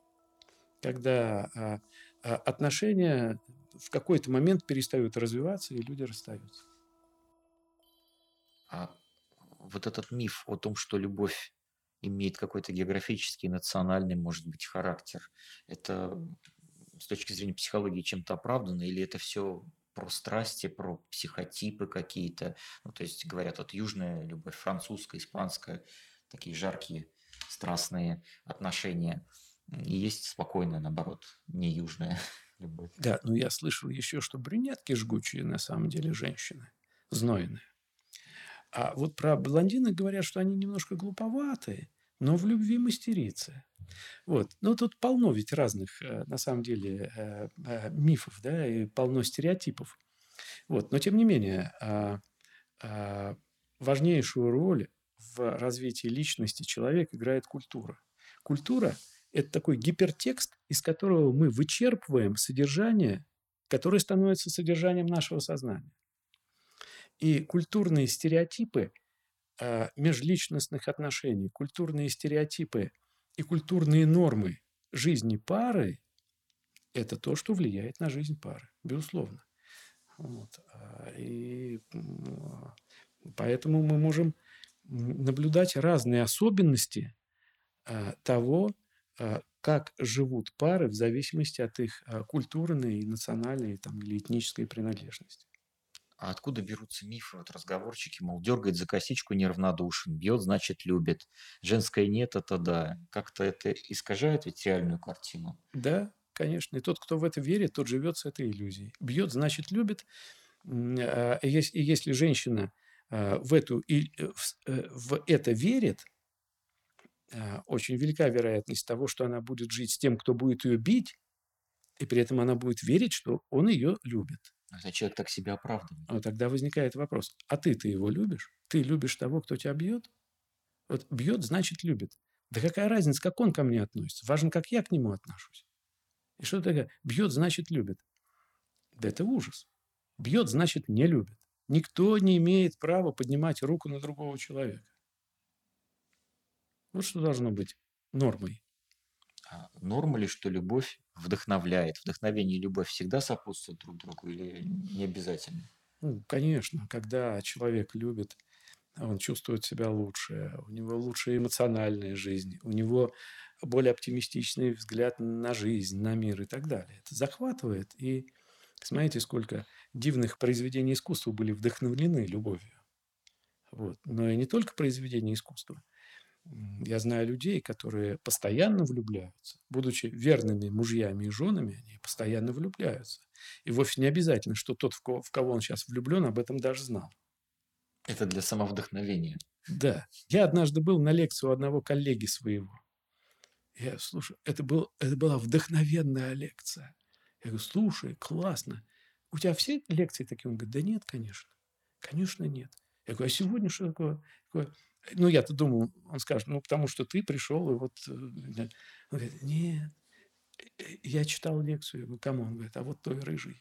Когда а, а отношения в какой-то момент перестают развиваться, и люди расстаются. А вот этот миф о том, что любовь имеет какой-то географический, национальный, может быть, характер, это с точки зрения психологии чем-то оправдано, или это все про страсти, про психотипы какие-то? Ну, то есть говорят, вот южная любовь, французская, испанская, такие жаркие, страстные отношения – и есть спокойная, наоборот, не южная любовь. Да, но я слышал еще, что брюнетки жгучие на самом деле женщины, знойные. А вот про блондинок говорят, что они немножко глуповатые, но в любви мастерицы. Вот. Но тут полно ведь разных, э, на самом деле, э, э, мифов, да, и полно стереотипов. Вот. Но, тем не менее, а, а, важнейшую роль в развитии личности человека играет культура. Культура это такой гипертекст, из которого мы вычерпываем содержание, которое становится содержанием нашего сознания. И культурные стереотипы межличностных отношений, культурные стереотипы и культурные нормы жизни пары – это то, что влияет на жизнь пары, безусловно. Вот. А, и поэтому мы можем наблюдать разные особенности э, того, а, как живут пары в зависимости от их а, культурной, национальной там, или этнической принадлежности. А откуда берутся мифы, вот разговорчики, мол, дергает за косичку неравнодушен, бьет, значит, любит. Женское нет, это да. Как-то это искажает ведь реальную картину. Да, конечно. И тот, кто в это верит, тот живет с этой иллюзией. Бьет, значит, любит. И если женщина в, эту, э, в это верит, а, очень велика вероятность того, что она будет жить с тем, кто будет ее бить, и при этом она будет верить, что он ее любит. А человек так себя оправдывает. Вот тогда возникает вопрос, а ты-то его любишь? Ты любишь того, кто тебя бьет? Вот бьет, значит, любит. Да какая разница, как он ко мне относится? Важно, как я к нему отношусь. И что такое? Бьет, значит, любит. Да это ужас. Бьет, значит, не любит. Никто не имеет права поднимать руку на другого человека. Вот что должно быть нормой. А норма ли, что любовь вдохновляет? Вдохновение и любовь всегда сопутствуют друг другу или не обязательно? Ну, конечно, когда человек любит, он чувствует себя лучше, у него лучшая эмоциональная жизнь, у него более оптимистичный взгляд на жизнь, на мир и так далее. Это захватывает. И смотрите, сколько дивных произведений искусства были вдохновлены любовью. Вот. Но и не только произведения искусства. Я знаю людей, которые постоянно влюбляются. Будучи верными мужьями и женами, они постоянно влюбляются. И вовсе не обязательно, что тот, в кого, в кого он сейчас влюблен, об этом даже знал. Это для самовдохновения. Да. Я однажды был на лекции у одного коллеги своего. Я, слушай, это, был, это была вдохновенная лекция. Я говорю, слушай, классно. У тебя все лекции такие? Он говорит, да нет, конечно. Конечно, нет. Я говорю, а сегодня что такое? Ну, я-то думал, он скажет, ну, потому что ты пришел, и вот... Э, он говорит, нет, э, я читал лекцию. Я говорю, кому? Он говорит, а вот той рыжий.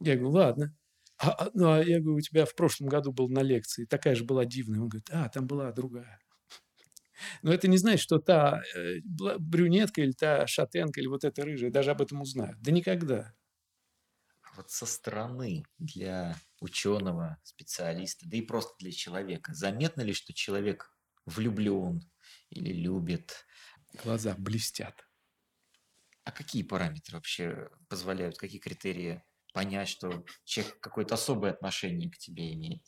Я говорю, ладно. А, а, ну, а я говорю, у тебя в прошлом году был на лекции, такая же была дивная. Он говорит, а, там была другая. Но это не значит, что та э, брюнетка или та шатенка или вот эта рыжая даже об этом узнают. Да никогда. Вот со стороны для ученого, специалиста, да и просто для человека, заметно ли, что человек влюблен или любит? Глаза блестят. А какие параметры вообще позволяют, какие критерии понять, что человек какое-то особое отношение к тебе имеет?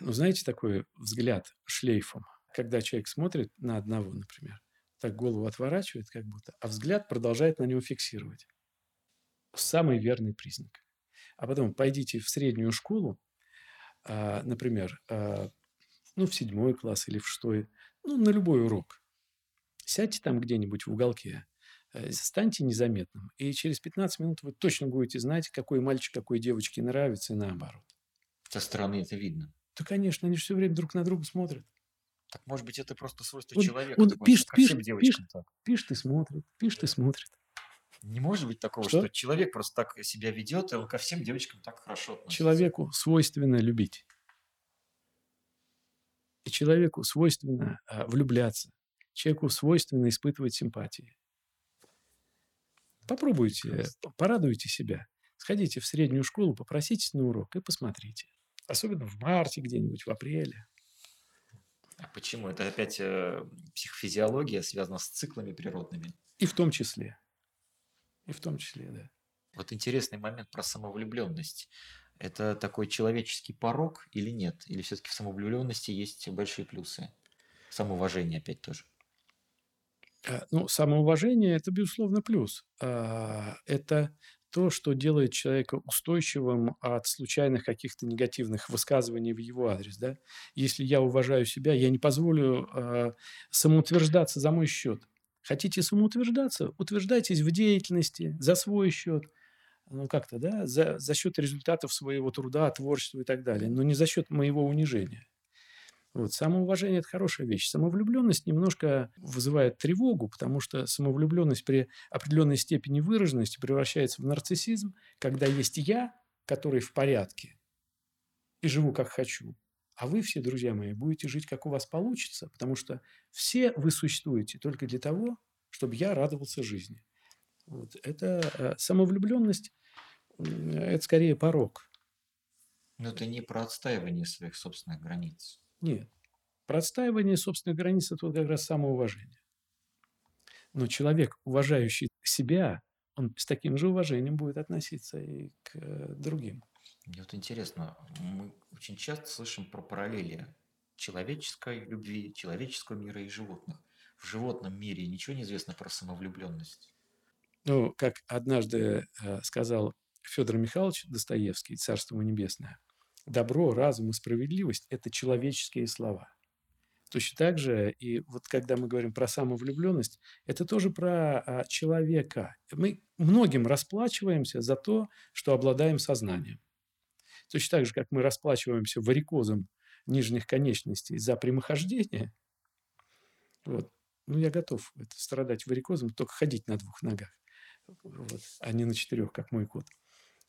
Ну, знаете, такой взгляд шлейфом, когда человек смотрит на одного, например, так голову отворачивает как будто, а взгляд продолжает на него фиксировать. Самый верный признак. А потом пойдите в среднюю школу, а, например, а, ну, в седьмой класс или в шестой, ну, на любой урок. Сядьте там где-нибудь в уголке, Э, станьте незаметным, и через 15 минут вы точно будете знать, какой мальчик, какой девочке нравится, и наоборот. Со стороны это видно. Да, конечно, они же все время друг на друга смотрят. Так, может быть, это просто свойство он, человека. Он пишет, пишет, пишет, пишет и смотрит, пишет и смотрит. Не может быть такого, что? что человек просто так себя ведет, и он ко всем девочкам так хорошо относится. Человеку свойственно любить. И человеку свойственно а, влюбляться. Человеку свойственно испытывать симпатии. Попробуйте, порадуйте себя. Сходите в среднюю школу, попроситесь на урок и посмотрите. Особенно в марте где-нибудь, в апреле. А почему? Это опять э, психофизиология связана с циклами природными? И в том числе. И в том числе, да. Вот интересный момент про самовлюбленность. Это такой человеческий порог или нет? Или все-таки в самовлюбленности есть большие плюсы? Самоуважение опять тоже. Э, ну, самоуважение – это, безусловно, плюс. А, это то, что делает человека устойчивым от случайных каких-то негативных высказываний в его адрес. Да? Если я уважаю себя, я не позволю э, самоутверждаться за мой счет. Хотите самоутверждаться? Утверждайтесь в деятельности за свой счет. Ну, как-то, да, за, за счет результатов своего труда, творчества и так далее, но не за счет моего унижения. Вот. Самоуважение – это хорошая вещь. Самовлюбленность немножко вызывает тревогу, потому что самовлюбленность при определенной степени выраженности превращается в нарциссизм, когда есть я, который в порядке, и живу как хочу. А вы все, друзья мои, будете жить, как у вас получится, потому что все вы существуете только для того, чтобы я радовался жизни. Вот. Это э, самовлюбленность, это скорее порог. Но это не про отстаивание своих собственных границ. Нет. Про отстаивание собственных границ – это вот как раз самоуважение. Но человек, уважающий себя, он с таким же уважением будет относиться и к э, другим. Мне вот интересно, мы очень часто слышим про параллели человеческой любви, человеческого мира и животных. В животном мире ничего не известно про самовлюбленность. Ну, как однажды э, сказал Федор Михайлович Достоевский, Царство ему небесное, добро, разум и справедливость – это человеческие слова. Точно так же, и вот когда мы говорим про самовлюбленность, это тоже про а, человека. Мы многим расплачиваемся за то, что обладаем сознанием. Точно так же, как мы расплачиваемся варикозом нижних конечностей за прямохождение, вот, ну, я готов это, страдать варикозом, только ходить на двух ногах. вот, а не на четырех, как мой кот.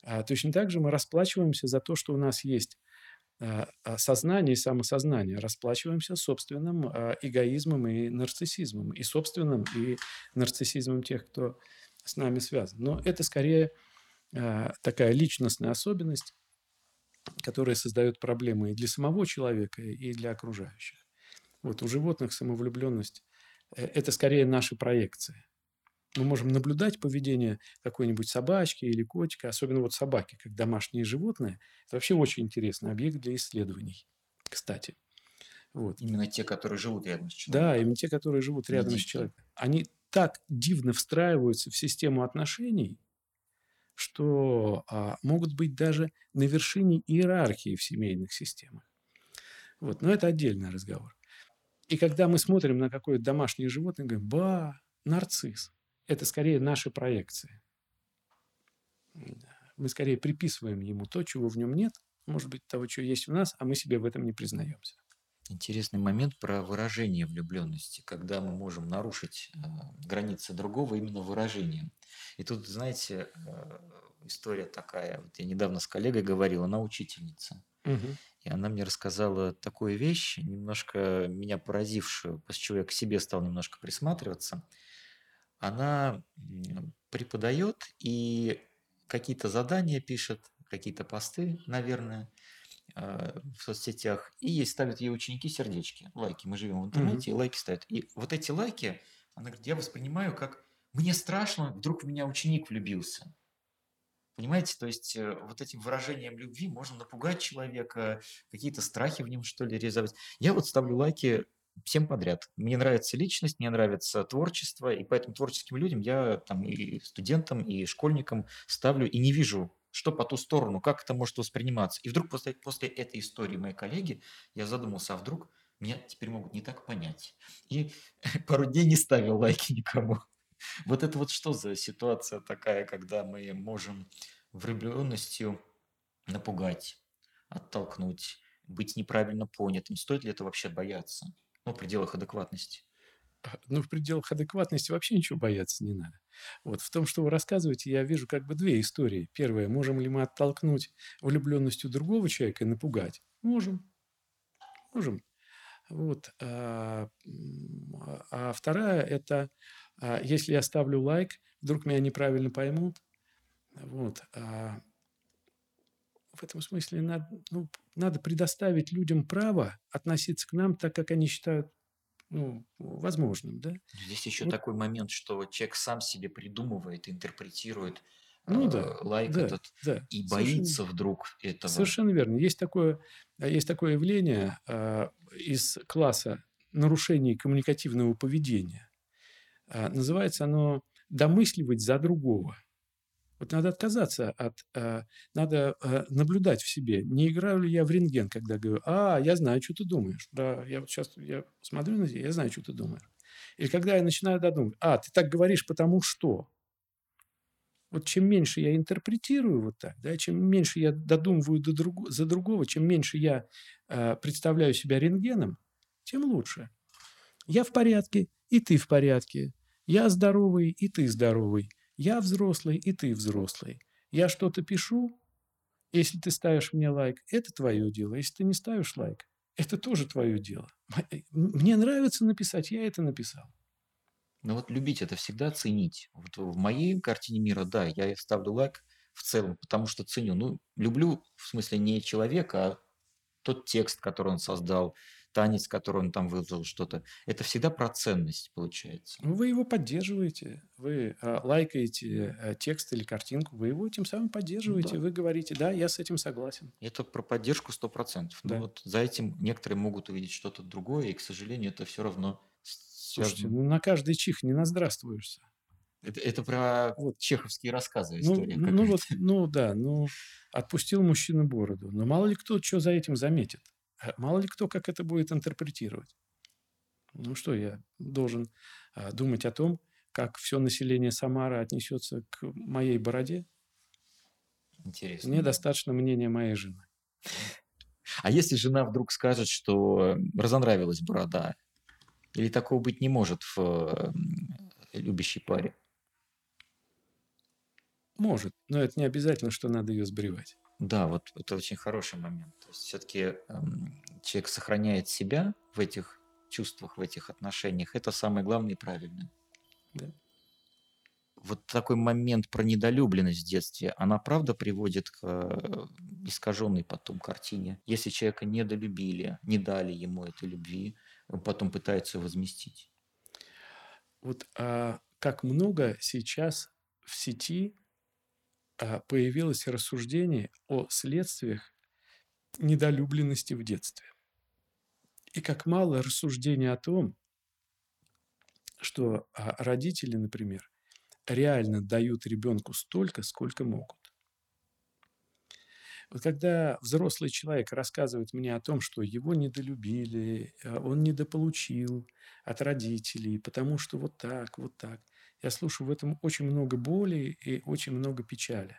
А точно так же мы расплачиваемся за то, что у нас есть а, а, сознание и самосознание. Расплачиваемся собственным а, эгоизмом и нарциссизмом. И собственным, и нарциссизмом тех, кто с нами связан. Но это скорее такая личностная особенность, которая создает проблемы и для самого человека, и для окружающих. Вот у животных самовлюбленность э, – это скорее наши проекции мы можем наблюдать поведение какой-нибудь собачки или котика, особенно вот собаки, как домашние животные. Это вообще очень интересный объект для исследований, кстати. Вот. Именно те, которые живут рядом с человеком. Да, именно те, которые живут рядом с человеком. Они так дивно встраиваются в систему отношений, что а, могут быть даже на вершине иерархии в семейных системах. Вот. Но это отдельный разговор. И когда мы смотрим на какое-то домашнее животное, говорим, ба, нарцисс это скорее наши проекции. Мы скорее приписываем ему то, чего в нем нет, может быть, того, чего есть у нас, а мы себе в этом не признаемся. Интересный момент про выражение влюбленности, когда мы можем нарушить э, границы другого именно выражением. И тут, знаете, э, история такая. Вот я недавно с коллегой говорил, она учительница. Угу. И она мне рассказала такую вещь, немножко меня поразившую, после чего я к себе стал немножко присматриваться она преподает и какие-то задания пишет, какие-то посты, наверное, в соцсетях, и ей ставят ей ученики сердечки, лайки. Мы живем в интернете, mm-hmm. и лайки ставят. И вот эти лайки, она говорит, я воспринимаю как мне страшно, вдруг в меня ученик влюбился. Понимаете, то есть э, вот этим выражением любви можно напугать человека, какие-то страхи в нем, что ли, резать. Я вот ставлю лайки всем подряд. Мне нравится личность, мне нравится творчество, и поэтому творческим людям я там и студентам, и школьникам ставлю и не вижу, что по ту сторону, как это может восприниматься. И вдруг после, после этой истории моей коллеги я задумался, а вдруг меня теперь могут не так понять. И пару дней не ставил лайки никому. Вот это вот что за ситуация такая, когда мы можем влюбленностью напугать, оттолкнуть, быть неправильно понятым. Стоит ли это вообще бояться? Ну, в пределах адекватности. Ну, в пределах адекватности вообще ничего бояться не надо. Вот в том, что вы рассказываете, я вижу как бы две истории. Первая, можем ли мы оттолкнуть влюбленностью другого человека и напугать? Можем. Можем. Вот. А, а вторая – это а, если я ставлю лайк, вдруг меня неправильно поймут. Вот. А, в этом смысле надо, ну, надо предоставить людям право относиться к нам так, как они считают ну, возможным. Да? Здесь еще вот. такой момент, что человек сам себе придумывает, интерпретирует ну, да, э, лайк да, этот да, и боится совершенно, вдруг этого. Совершенно верно. Есть такое, есть такое явление э, из класса нарушений коммуникативного поведения. Э, называется оно «домысливать за другого». Вот надо отказаться от... Э, надо э, наблюдать в себе. Не играю ли я в рентген, когда говорю, а, я знаю, что ты думаешь. Да, я вот сейчас я смотрю на тебя, я знаю, что ты думаешь. Или когда я начинаю додумывать, а, ты так говоришь, потому что. Вот чем меньше я интерпретирую вот так, да, чем меньше я додумываю до друг, за другого, чем меньше я э, представляю себя рентгеном, тем лучше. Я в порядке, и ты в порядке. Я здоровый, и ты здоровый. Я взрослый, и ты взрослый. Я что-то пишу, если ты ставишь мне лайк, это твое дело. Если ты не ставишь лайк, это тоже твое дело. Э, мне нравится написать, я это написал. Ну вот любить это всегда ценить. Вот в моей картине мира, да, я ставлю лайк в целом, потому что ценю. Ну, люблю, в смысле, не человека, а тот текст, который он создал, танец, который он там выложил, что-то. Это всегда про ценность получается. Ну, вы его поддерживаете, вы э, лайкаете э, текст или картинку, вы его тем самым поддерживаете, да. вы говорите, да, я с этим согласен. Это про поддержку 100%. Да. Но вот за этим некоторые могут увидеть что-то другое, и, к сожалению, это все равно Слушайте, ну на каждый чих не наздравствуешься. Это, это про вот. чеховские рассказы ну, история. Ну, ну, вот, ну да, ну отпустил мужчина бороду. Но мало ли кто что за этим заметит. А мало ли кто как это будет интерпретировать. Ну что, я должен а, думать о том, как все население Самары отнесется к моей бороде? Интересно. Мне достаточно мнения моей жены. А если жена вдруг скажет, что разонравилась борода, или такого быть не может в любящей паре? Может, но это не обязательно, что надо ее сбривать. Да, вот это очень хороший момент. То есть все-таки эм, человек сохраняет себя в этих чувствах, в этих отношениях. Это самое главное и правильное. Да. Вот такой момент про недолюбленность в детстве, она правда приводит к э, искаженной потом картине. Если человека недолюбили, не дали ему этой любви, он потом пытается возместить. Вот а, как много сейчас в сети появилось рассуждение о следствиях недолюбленности в детстве. И как мало рассуждений о том, что а, родители, например, реально дают ребенку столько, сколько могут. Вот когда взрослый человек рассказывает мне о том, что его недолюбили, а, он недополучил от родителей, потому что вот так, вот так – я слушаю в этом очень много боли и очень много печали.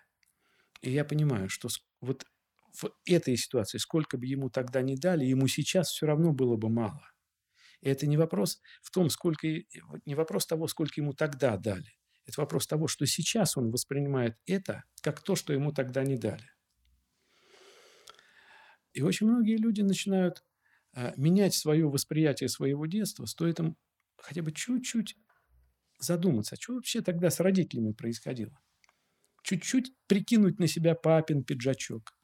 И я понимаю, что вот в этой ситуации, сколько бы ему тогда не дали, ему сейчас все равно было бы мало. И это не вопрос в том, сколько, не вопрос того, сколько ему тогда дали. Это вопрос того, что сейчас он воспринимает это как то, что ему тогда не дали. И очень многие люди начинают а, менять свое восприятие своего детства, стоит им хотя бы чуть-чуть задуматься, что вообще тогда с родителями происходило? Чуть-чуть прикинуть на себя папин пиджачок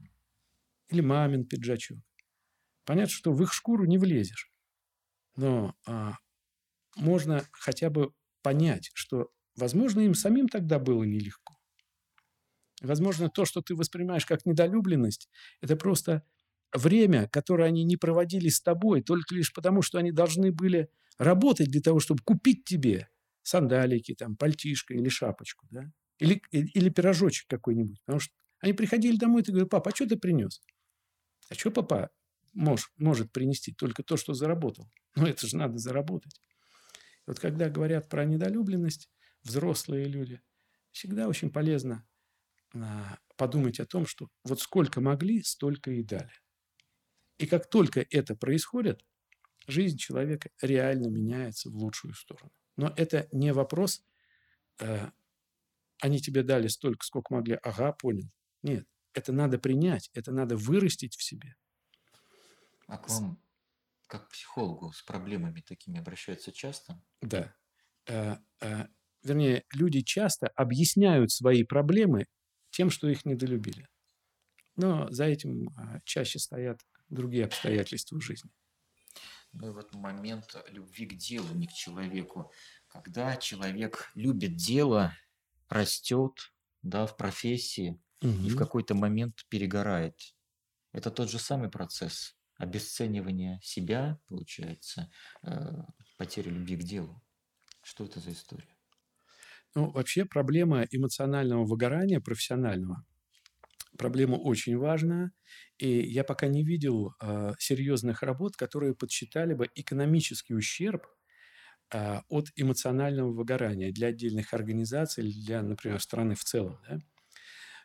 или мамин пиджачок. Понятно, что в их шкуру не влезешь. Но а, можно хотя бы понять, что, возможно, им самим тогда было нелегко. Возможно, то, что ты воспринимаешь как недолюбленность, это просто время, которое они не проводили с тобой, только лишь потому, что они должны были работать для того, чтобы купить тебе сандалики, там, пальтишко или шапочку, да? Или, или пирожочек какой-нибудь. Потому что они приходили домой и говорят, папа, а что ты принес? А что папа мож, может принести? Только то, что заработал. Ну, это же надо заработать. И вот когда говорят про недолюбленность, взрослые люди, всегда очень полезно а, подумать о том, что вот сколько могли, столько и дали. И как только это происходит, жизнь человека реально меняется в лучшую сторону. Но это не вопрос, э, они тебе дали столько, сколько могли. Ага, понял. Нет, это надо принять, это надо вырастить в себе. А к вам, как психологу, с проблемами такими обращаются часто? Да. Э, э, вернее, люди часто объясняют свои проблемы тем, что их недолюбили. Но за этим э, чаще стоят другие обстоятельства в жизни. Ну и вот момент любви к делу, не к человеку. Когда человек любит дело, растет да, в профессии угу. и в какой-то момент перегорает. Это тот же самый процесс обесценивания себя, получается, э, потери любви к делу. Что это за история? Ну, вообще проблема эмоционального выгорания профессионального проблема очень важная, и я пока не видел э, серьезных работ, которые подсчитали бы экономический ущерб э, от эмоционального выгорания для отдельных организаций, для, например, страны в целом. Да?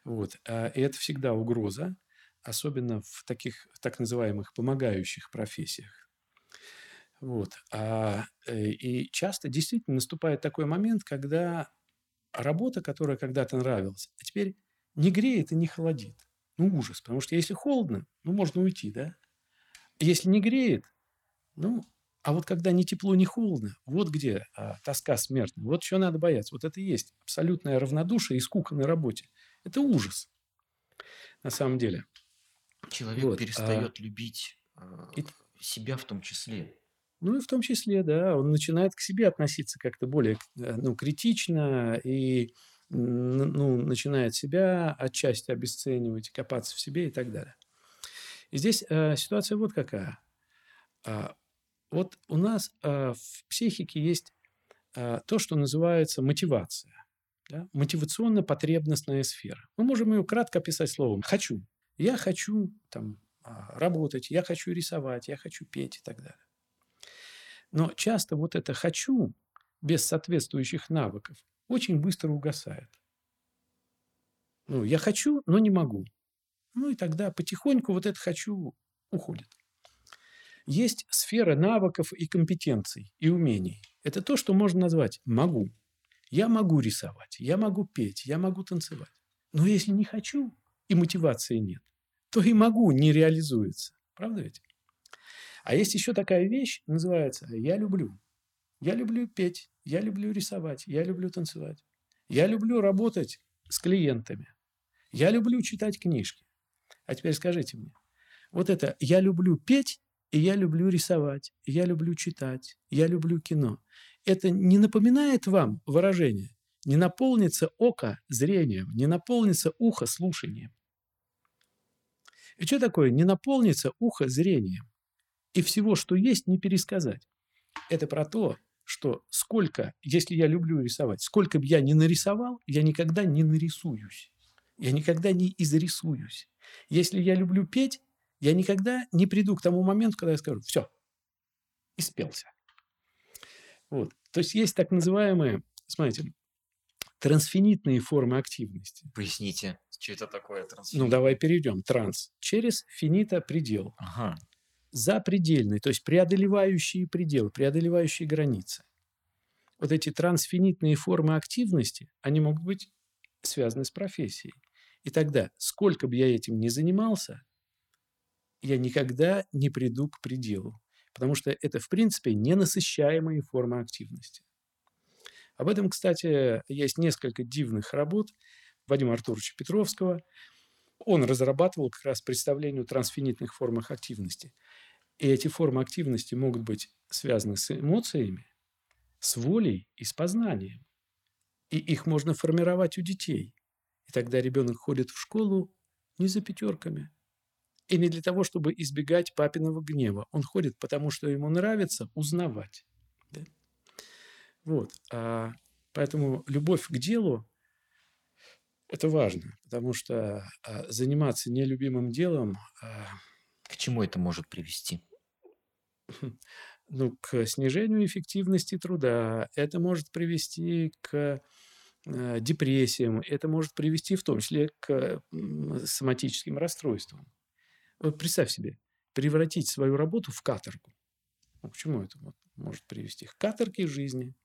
Вот. Э, и это всегда угроза, особенно в таких так называемых помогающих профессиях. Вот. А, э, и часто действительно наступает такой момент, когда работа, которая когда-то нравилась, а теперь не греет и не холодит. Ну, ужас. Потому что если холодно, ну, можно уйти, да? Если не греет, ну, а вот когда ни тепло, ни холодно, вот где а, тоска смертная. Вот что надо бояться. Вот это и есть абсолютное равнодушие и скука на работе. Это ужас. На самом деле. Человек вот, перестает а, любить а, и, себя в том числе. Ну и в том числе, да, он начинает к себе относиться как-то более э, ну, критично и ну, начинает себя отчасти обесценивать, копаться в себе и так далее. И здесь э, ситуация вот какая. А, вот у нас э, в психике есть э, то, что называется мотивация. Да? Мотивационно-потребностная сфера. Мы можем ее кратко описать словом «хочу». Я хочу там, а, работать, я хочу рисовать, я хочу петь и так далее. Но часто вот это «хочу» без соответствующих навыков очень быстро угасает. Ну, я хочу, но не могу. Ну и тогда потихоньку вот это хочу уходит. Есть сфера навыков и компетенций, и умений. Это то, что можно назвать «могу». Я могу рисовать, я могу петь, я могу танцевать. Но если не хочу и мотивации нет, то и могу не реализуется. Правда ведь? А есть еще такая вещь, называется «я люблю». Я люблю петь, я люблю рисовать, я люблю танцевать. Я люблю работать с клиентами. Я люблю читать книжки. А теперь скажите мне, вот это «я люблю петь» и «я люблю рисовать», «я люблю читать», «я люблю кино» – это не напоминает вам выражение «не наполнится око зрением», «не наполнится ухо слушанием». И что такое «не наполнится ухо зрением»? И всего, что есть, не пересказать. Это про то, что сколько, если я люблю рисовать, сколько бы я ни нарисовал, я никогда не нарисуюсь. Я никогда не изрисуюсь. Если я люблю петь, я никогда не приду к тому моменту, когда я скажу, все, испелся. Вот. То есть есть так называемые, смотрите, трансфинитные формы активности. Поясните, что это такое трансфинит? Ну, давай перейдем. Транс. Через финита предел. Ага запредельные, то есть преодолевающие пределы, преодолевающие границы. Вот эти трансфинитные формы активности, они могут быть связаны с профессией. И тогда, сколько бы я этим ни занимался, я никогда не приду к пределу, потому что это, в принципе, ненасыщаемые формы активности. Об этом, кстати, есть несколько дивных работ Вадима Артуровича Петровского – он разрабатывал как раз представление о трансфинитных формах активности. И эти формы активности могут быть связаны с эмоциями, с волей и с познанием. И их можно формировать у детей. И тогда ребенок ходит в школу не за пятерками. И не для того, чтобы избегать папиного гнева. Он ходит, потому что ему нравится узнавать. Да? Вот. А поэтому любовь к делу это важно, потому что а, заниматься нелюбимым делом... А, к чему это может привести? Ну, к снижению эффективности труда. Это может привести к а, депрессиям, это может привести в том числе к соматическим расстройствам. Вот представь себе, превратить свою работу в каторгу. Ну, к чему это может привести? К каторге жизни –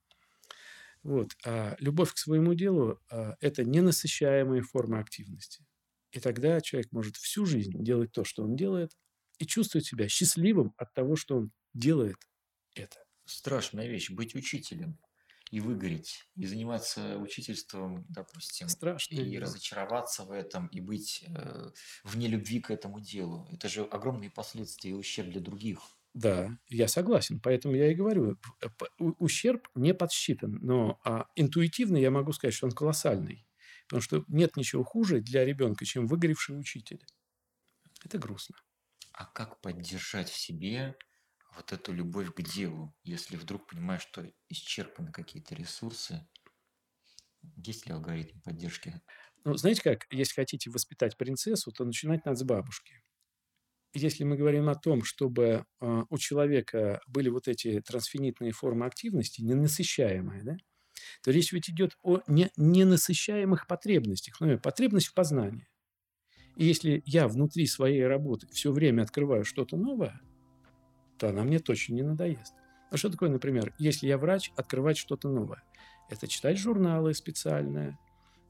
вот. А любовь к своему делу а, – это ненасыщаемые формы активности. И тогда человек может всю жизнь делать то, что он делает, и чувствовать себя счастливым от того, что он делает это. Страшная вещь – быть учителем и выгореть, и заниматься учительством, допустим, Страшно. и разочароваться в этом, и быть э, вне любви к этому делу. Это же огромные последствия и ущерб для других. Да, я согласен. Поэтому я и говорю, э, ущерб не подсчитан. Но а, интуитивно я могу сказать, что он колоссальный. Потому что нет ничего хуже для ребенка, чем выгоревший учитель. Это грустно. А как поддержать в себе вот эту любовь к делу, если вдруг понимаешь, что исчерпаны какие-то ресурсы? Есть ли алгоритм поддержки? Ну, знаете как, если хотите воспитать принцессу, то начинать надо с бабушки если мы говорим о том, чтобы а, у человека были вот эти трансфинитные формы активности, ненасыщаемые, да, то речь ведь идет о не, ненасыщаемых потребностях, ну, потребность в познании. И если я внутри своей работы все время открываю что-то новое, то она мне точно не надоест. А что такое, например, если я врач, открывать что-то новое? Это читать журналы специальные,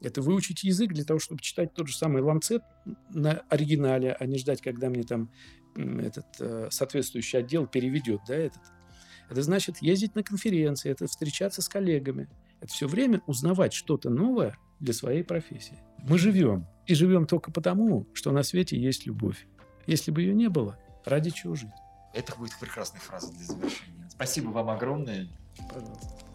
это выучить язык для того, чтобы читать тот же самый ланцет на оригинале, а не ждать, когда мне там этот э, соответствующий отдел переведет, да, этот. Это значит ездить на конференции, это встречаться с коллегами. Это все время узнавать что-то новое для своей профессии. Мы живем. И живем только потому, что на свете есть любовь. Если бы ее не было, ради чего жить? Это будет прекрасная фраза для завершения. Спасибо вам огромное. Пожалуйста.